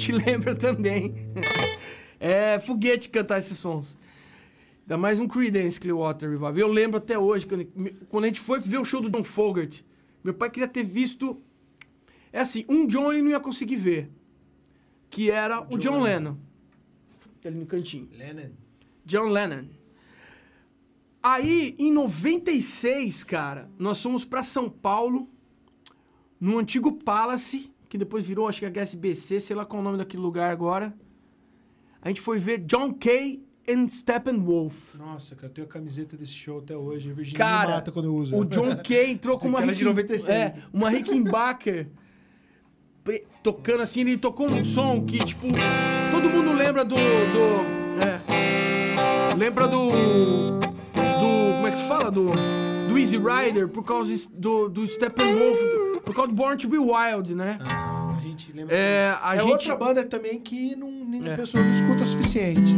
gente lembra também. É foguete cantar esses sons. Ainda mais um Creedence Clearwater Revival. Eu lembro até hoje, quando, a gente foi ver o show do John Fogerty, meu pai queria ter visto... É assim, um John ele não ia conseguir ver. Que era o John Lennon. Ali no cantinho. Lennon. John Lennon. Aí, em 96, cara, nós fomos pra São Paulo, no antigo Palace, que depois virou, acho que HSBC, sei lá qual é o nome daquele lugar agora. A gente foi ver John Kay e Steppenwolf. Nossa, cara, eu tenho a camiseta desse show até hoje. A Virginia Cara, mata quando eu uso. o John Kay entrou com uma Aquela de Ricken- 96. É, uma Rickenbacker tocando assim, ele tocou um som que, tipo, todo mundo lembra do. do é, lembra do. do. como é que se fala? Do. Do Easy Rider, por causa do, do Steppenwolf, do- por causa do Born to Be Wild, né? Ah, a gente lembra. É, a é gente- outra banda também que não, nem É. a pessoa não escuta o suficiente.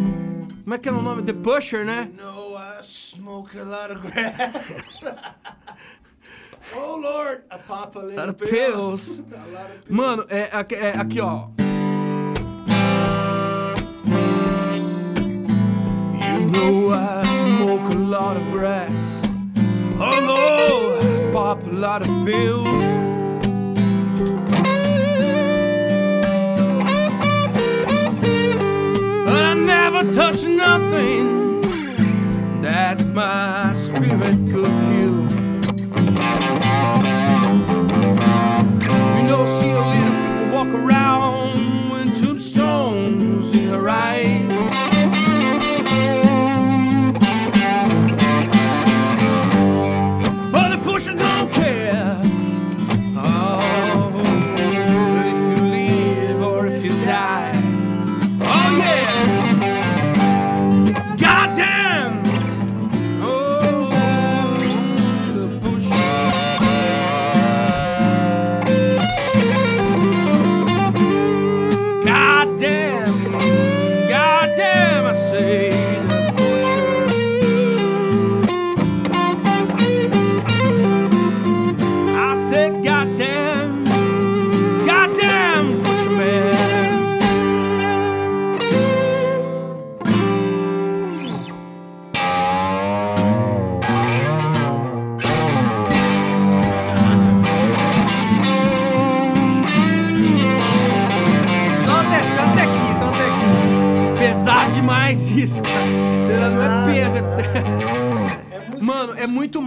Como é que era o nome? The Pusher, né? No, I smoke a lot of grass. oh, Lord, I pop a little Lot of pills. pills. A lot of pills. Mano, é, aqui- é aqui, ó. You know I smoke a lot of grass. Although I pop a lot of pills. But I never touch nothing that my spirit could kill. You know, see a little people walk around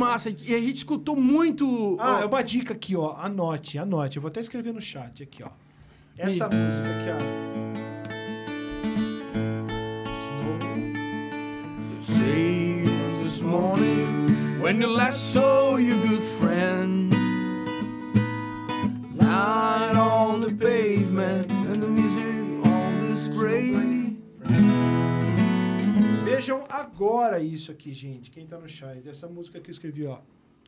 massa. E a gente escutou muito. Ah, ó, é uma dica aqui, ó. Anote, anote. Eu vou até escrever no chat aqui, ó. Essa Me- música aqui, ó. Say this morning when you last saw your good friend. On the pavement and the misery on. Vejam agora isso aqui, gente. Quem tá no chat. Essa música que eu escrevi, ó.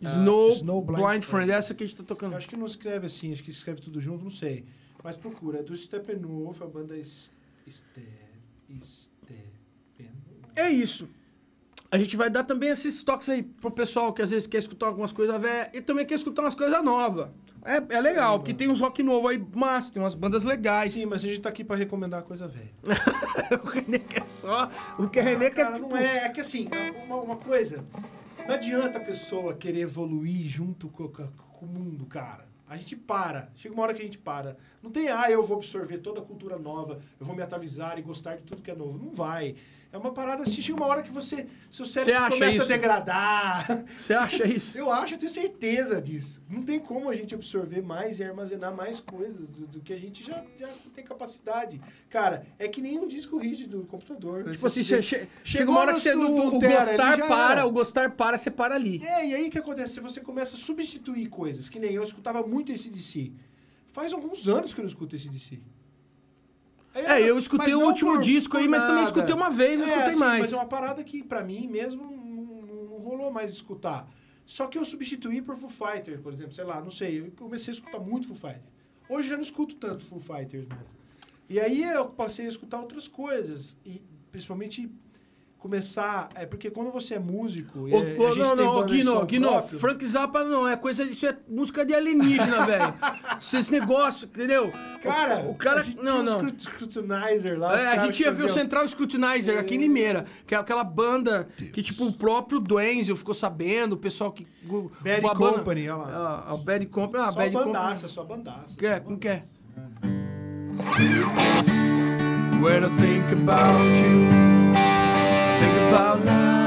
Snow, Snow Blind Blind, Friend. Essa que a gente tá tocando. Eu acho que não escreve assim, acho que escreve tudo junto, não sei. Mas procura, é do Steppenwolf, a banda Ste... Steppenwolf. É isso. A gente vai dar também esses toques aí pro pessoal que às vezes quer escutar algumas coisas velhas e também quer escutar umas coisas novas. É, é legal, porque tem uns rock novo aí, massa, tem umas bandas legais. Sim, mas a gente tá aqui pra recomendar coisa velha. o René quer só. O que a René quer. Tipo, não é, é que assim, uma, uma coisa, não adianta a pessoa querer evoluir junto com, com- com o mundo, cara. A gente para, chega uma hora que a gente para. Não tem, ah, eu vou absorver toda a cultura nova, eu vou me atualizar e gostar de tudo que é novo. Não vai. É uma parada assim, chega uma hora que você, seu cérebro começa isso? a degradar. Você acha isso? Eu acho, eu tenho certeza disso. Não tem como a gente absorver mais e armazenar mais coisas do, do que a gente já, já tem capacidade. Cara, é que nem um disco rígido do computador. Tipo assim, che- che- chega uma hora que você não. no O Tera, gostar para, era. o gostar para, você para ali. É, e aí o que acontece? Se você começa a substituir coisas, que nem eu escutava muito esse DC. Faz alguns anos que eu não escuto esse DC. É, eu escutei o último disco aí, mas também escutei uma vez, não escutei mais. Mas é uma parada que, pra mim mesmo, não, não- não rolou mais escutar. Só que eu substituí por Foo Fighters, por exemplo. Sei lá, não sei. Eu comecei a escutar muito Foo Fighters. Hoje eu já não escuto tanto Foo Fighters mais. E aí eu passei a escutar outras coisas. E principalmente começar... É porque quando você é músico... e Ô, a- ô, a gente não, tem não, Guino, Guino, próprio, Frank Zappa não, é coisa, isso é música de alienígena, velho. Isso- Esse negócio, entendeu? Cara, o, o cara, a gente não, tinha não. um scrut- scrutinizer lá. É, a gente ia ver o Central Scrutinizer aqui em Limeira, que é aquela banda que, tipo, o próprio Dwenzel ficou sabendo, o pessoal que... o- Bad a banda- Company, olha lá. Ah, a Bad Company, ah, Só Bad bandaça, Company. só bandaça. Que é, como que é? When I think about you, I think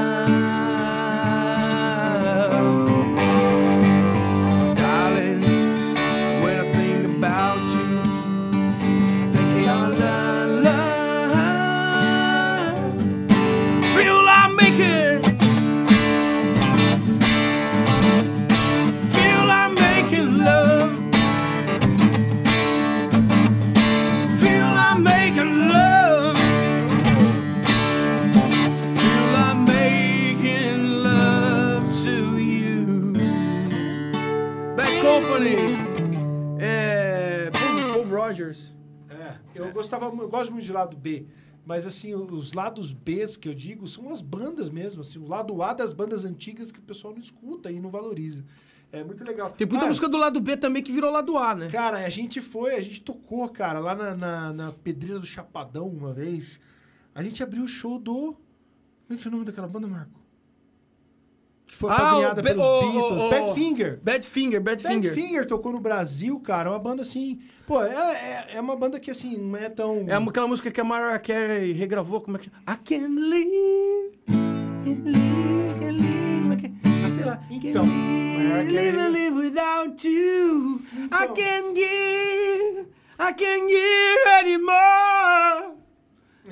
gostava, eu gosto muito de lado B. Mas assim, os lados Bs que eu digo são as bandas mesmo, assim, o lado A das bandas antigas que o pessoal não escuta e não valoriza. É muito legal. Tem muita música do lado B também que virou lado A, né? Cara, a gente foi, a gente tocou, cara, lá na, na, na Pedreira do Chapadão uma vez. A gente abriu o show do. Como é que é o nome daquela banda, Marco? Que foi Ah, pelos Beatles. o- o- Badfinger. Badfinger, Badfinger. Badfinger tocou no Brasil, cara. Uma banda assim. Pô, é, é, é uma banda que assim, não é tão. É aquela música que a Mariah Carey regravou, como é que I can't live, can't live, can't live, I can't... Ah, sei lá. Então, live, live, live without you. I Então. can't give, I can't give anymore.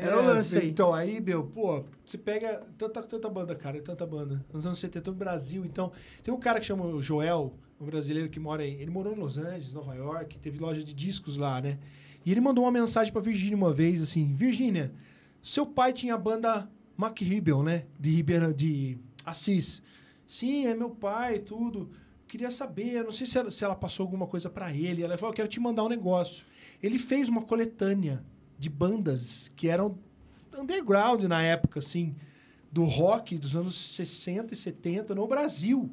Era o lance aí. Então, aí, meu, pô, você pega tanta, tanta banda, cara, tanta banda. Nos anos 70, no Brasil. Então, tem um cara que chama o Joel, um brasileiro que mora em. Ele morou em Los Angeles, Nova York, teve loja de discos lá, né? E ele mandou uma mensagem pra Virgínia uma vez, assim: Virgínia, seu pai tinha a banda Mac Ribel, né? De Ribeira de Assis. Sim, é meu pai, tudo. Queria saber, eu não sei se ela, se ela passou alguma coisa pra ele. Ela falou: eu quero te mandar um negócio. Ele fez uma coletânea de bandas que eram underground na época, assim, do rock dos anos 60 e 70 no Brasil.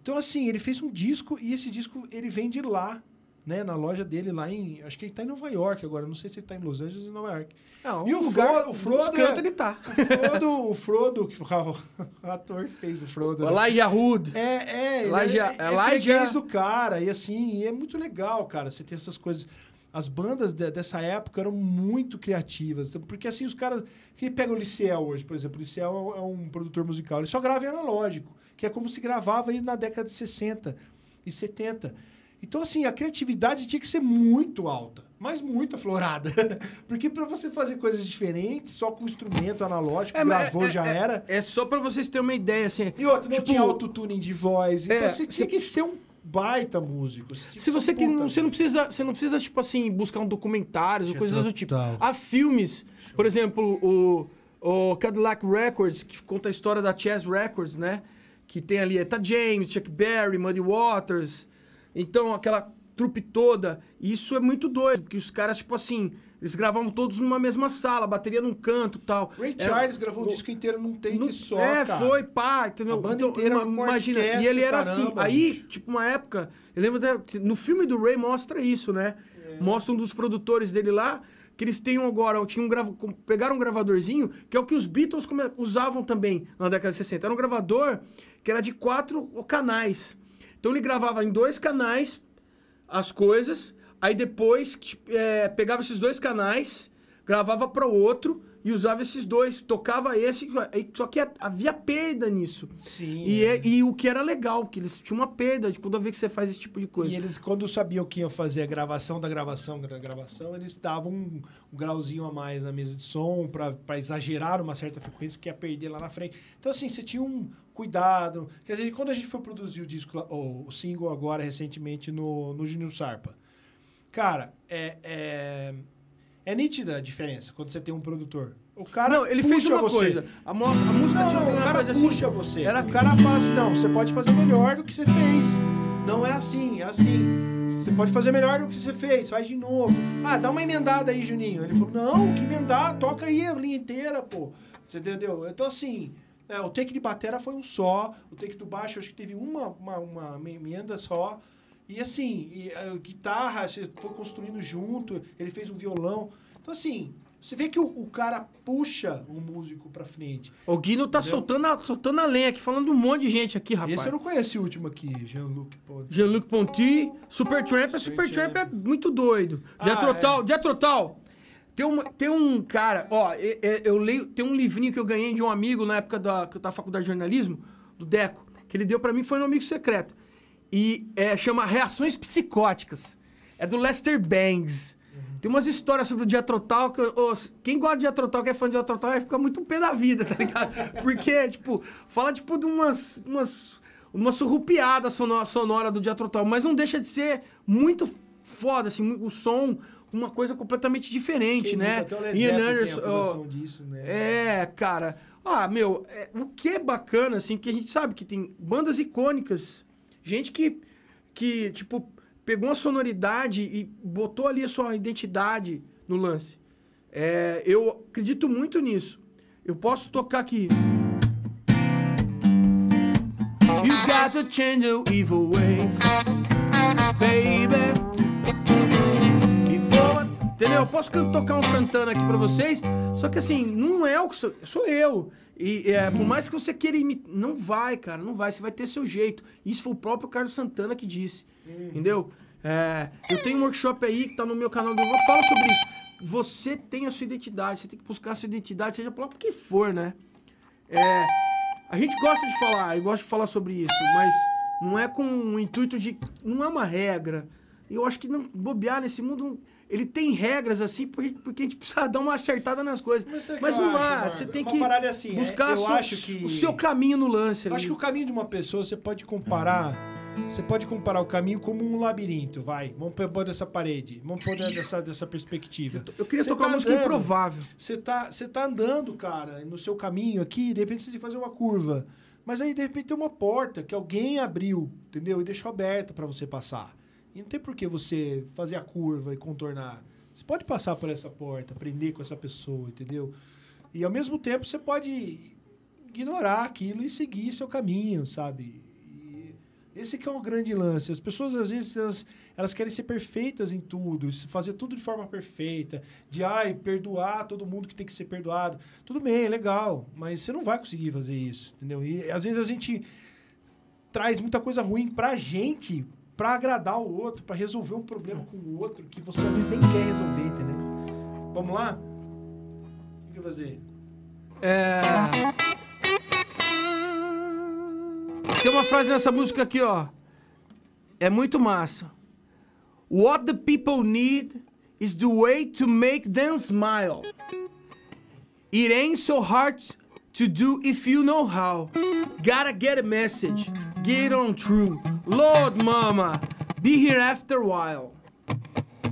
Então, assim, ele fez um disco e esse disco ele vem de lá, né? Na loja dele lá em. Acho que ele tá em Nova York agora. Não sei se ele tá em Los Angeles ou em Nova York. Não, E o o Frodo nos cantos é- ele tá. O Frodo, o Frodo, que o ator que fez o Frodo. né? Lá Yahud. É, é, ele Elijah- é, é Elijah- freguês do cara. E assim, é muito legal, cara, você ter essas coisas. As bandas de- dessa época eram muito criativas. Porque assim, os caras. Quem pega o Liceu hoje, por exemplo, o Liceu é um- é um produtor musical. Ele só grava em analógico, que é como se gravava aí na década de 60 e 70. Então, assim, a criatividade tinha que ser muito alta. mas muito aflorada. Porque pra você fazer coisas diferentes, só com instrumento analógico, É, gravou, é- já é- era. É só pra vocês terem uma ideia, assim. E outro, não tipo, tinha autotune de voz. Então É, você tinha que ser um baita músico. Você tinha que Se você que não, você não precisa, você não precisa tipo assim buscar um documentários ou coisas do tipo. Há filmes, por exemplo, o, o Cadillac Records que conta a história da Chess Records, né? Que tem ali Eta James, Chuck Berry, Muddy Waters. Então aquela trupe toda. Isso é muito doido, porque os caras tipo assim, eles gravavam todos numa mesma sala, bateria num canto, tal. Ray Era- Charles gravou o disco inteiro num take no- só, é, cara. foi, pá, entendeu? A banda Então, inteira com imagina, e ele era assim. caramba, Aí, bicho. tipo, uma época, eu lembro da- no filme do Ray mostra isso, né? É. Mostra um dos produtores dele lá, que eles têm agora, tinham um grava, pegaram um gravadorzinho, que é o que os Beatles usavam também na década de 60. Era um gravador que era de quatro canais. Então ele gravava em dois canais as coisas, aí depois tipo, é, pegava esses dois canais, gravava para o outro e usava esses dois, tocava esse, só que havia perda nisso. Sim. E, é- e o que era legal, que eles tinham uma perda de toda vez que você faz esse tipo de coisa. E eles, quando sabiam que iam fazer a gravação da gravação da gravação, eles davam um, um grauzinho a mais na mesa de som pra exagerar uma certa frequência que ia perder lá na frente. Então, assim, você tinha um cuidado. Quer dizer, quando a gente foi produzir o disco, o, single agora, recentemente, no, no Júnior Sarpa, cara, é, é, é nítida a diferença quando você tem um produtor. O cara não, ele fez uma você. coisa. A, mo- a música Não, tinha não, o cara assim. puxa você. Era, O cara fala assim, não, você pode fazer melhor do que você fez. Não é assim, é assim. Você pode fazer melhor do que você fez, faz de novo. Ah, dá uma emendada aí, Juninho. Ele falou, não, que emendar, toca aí a linha inteira, pô. Você entendeu? Então, assim, é, o take de batera foi um só, o take do baixo acho que teve uma, uma, uma emenda só. E assim, e, a guitarra, você foi construindo junto, ele fez um violão. Então, assim, você vê que o, o cara puxa o músico pra frente. O Guino tá Entendeu? soltando a, soltando a lenha aqui, falando um monte de gente aqui, rapaz. Esse eu não conheci o último aqui, Jean-Luc Ponty. Jean-Luc Ponty, Supertramp, é Supertramp é muito doido. Ah, Diatrotal, Diatrotal. Tem um, tem um cara, ó, e- e- eu, leio, tem um livrinho que eu ganhei de um amigo na época da, que eu tava na faculdade de jornalismo, do Deco, que ele deu pra mim, foi um amigo secreto. E é, chama Reações Psicóticas. É do Lester Bangs. Tem umas histórias sobre o Diatrotal que... eu- quem gosta de Diatrotal, que é fã de Diatrotal, vai ficar muito pé da vida, tá ligado? Porque, tipo, fala, tipo, de umas... umas uma surrupiada sonora, sonora do Diatrotal, mas não deixa de ser muito foda, assim, o som, uma coisa completamente diferente, Quem né? nunca? Até o Led Ian Anderson, acusação disso, né? é, cara. Ah, meu, é, o que é bacana, assim, que a gente sabe que tem bandas icônicas, gente que, que tipo, pegou uma sonoridade e botou ali a sua identidade no lance. É, eu acredito muito nisso. Eu posso tocar aqui. You got to change your evil ways, baby. Eu posso tocar um Santana aqui pra vocês, só que assim, não é o que sou, sou eu. E é, por mais que você queira imitar, não vai, cara, não vai. Você vai ter seu jeito. Isso foi o próprio Carlos Santana que disse. Entendeu? É, eu tenho um workshop aí que tá no meu canal eu falo sobre isso. Você tem a sua identidade, você tem que buscar a sua identidade, seja por que for, né? É, a gente gosta de falar, eu gosto de falar sobre isso, mas não é com o intuito de. Não é uma regra. Eu acho que não bobear nesse mundo. Ele tem regras assim, porque, porque a gente precisa dar uma acertada nas coisas. Mas o Mas, eu não há, você tem que é assim, é, buscar eu seu- acho que- o seu caminho no lance. Eu ali. acho que o caminho de uma pessoa, você pode comparar. Você pode comparar o caminho como um labirinto, vai. Vamos pôr dessa parede. Vamos pôr dessa, dessa perspectiva. Eu queria Você tocar tá uma música andando, improvável. Você tá, você tá andando, cara, no seu caminho aqui, de repente você tem que fazer uma curva. Mas aí, de repente, tem uma porta que alguém abriu, entendeu? E deixou aberta para você passar. E não tem por que você fazer a curva e contornar. Você pode passar por essa porta, aprender com essa pessoa, entendeu? E ao mesmo tempo você pode ignorar aquilo e seguir seu caminho, sabe? Esse que é um grande lance. As pessoas, às vezes, elas, elas querem ser perfeitas em tudo, fazer tudo de forma perfeita, de ai, perdoar todo mundo que tem que ser perdoado. Tudo bem, é legal, mas você não vai conseguir fazer isso, entendeu? E às vezes a gente traz muita coisa ruim pra gente pra agradar o outro, pra resolver um problema com o outro que você às vezes nem quer resolver, entendeu? Vamos lá? O que eu vou fazer? É... Tem uma frase nessa música aqui, ó. É muito massa. What the people need is the way to make them smile. It ain't so hard to do if you know how. Gotta get a message, get on through. Lord, mama, be here after a while.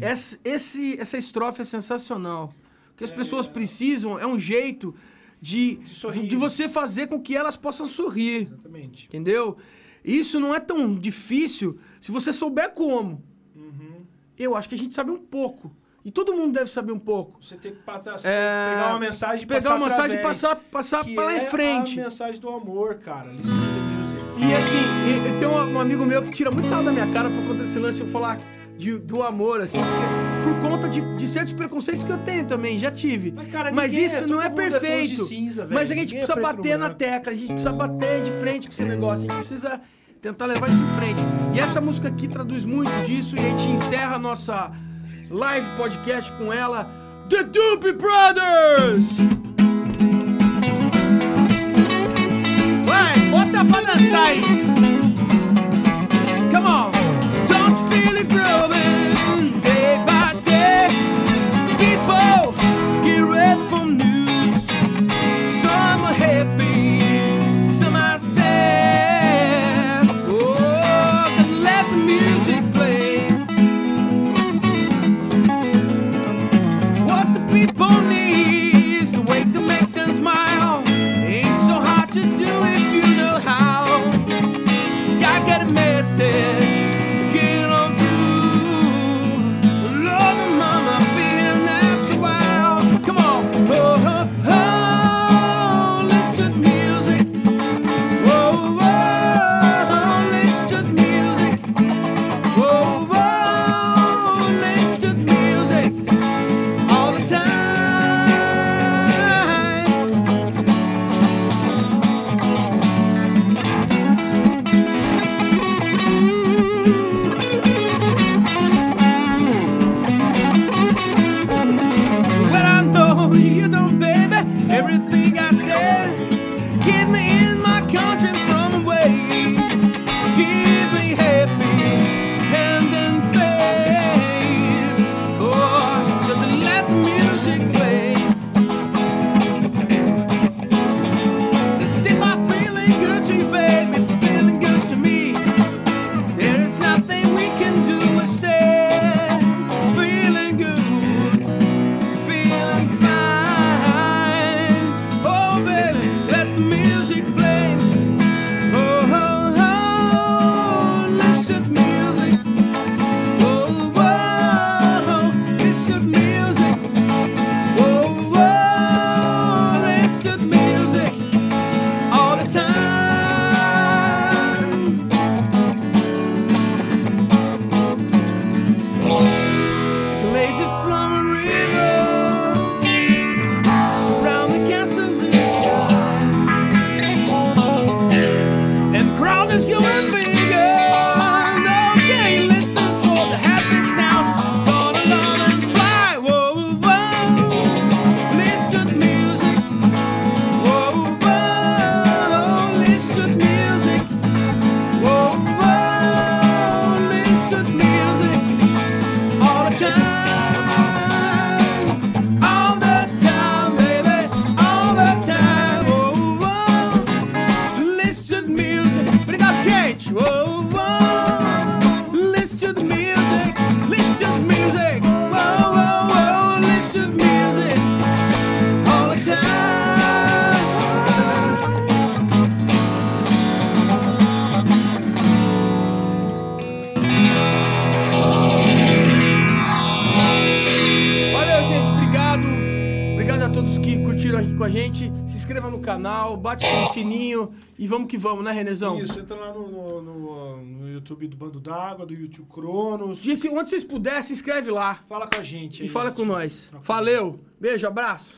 Essa, esse, essa estrofe é sensacional. O que as pessoas precisam é um jeito de, De de você fazer com que elas possam sorrir. Exatamente. Entendeu? Isso não é tão difícil se você souber como. Uhum. Eu acho que a gente sabe um pouco. E todo mundo deve saber um pouco. Você tem que passar, É, pegar uma mensagem e pegar passar uma mensagem e passar- passar que pra lá em é frente. a mensagem do amor, cara. Music. E assim, e- tem um, um amigo meu que tira muito sarro da minha cara por conta desse lance de eu falar de- do amor, assim, porque, por conta de, de certos preconceitos que eu tenho também, já tive. Mas, cara, é- isso não é mundo é de perfeito. cinza, velho. mas a gente Ninguém é precisa no bater na tecla, a gente precisa bater de frente com esse negócio, a gente precisa tentar levar isso em frente. E essa música aqui traduz muito disso e a gente encerra a nossa live podcast com ela, The Doobie Brothers! Vai, bota pra dançar aí! Come on, vamos né, Renezão? Isso, entra lá no, no, no- no YouTube do Bando d'Água, do YouTube Cronos. E se- onde vocês puderem, se inscreve lá Fala com a gente e aí, fala gente. com nós. Valeu. Beijo, abraço.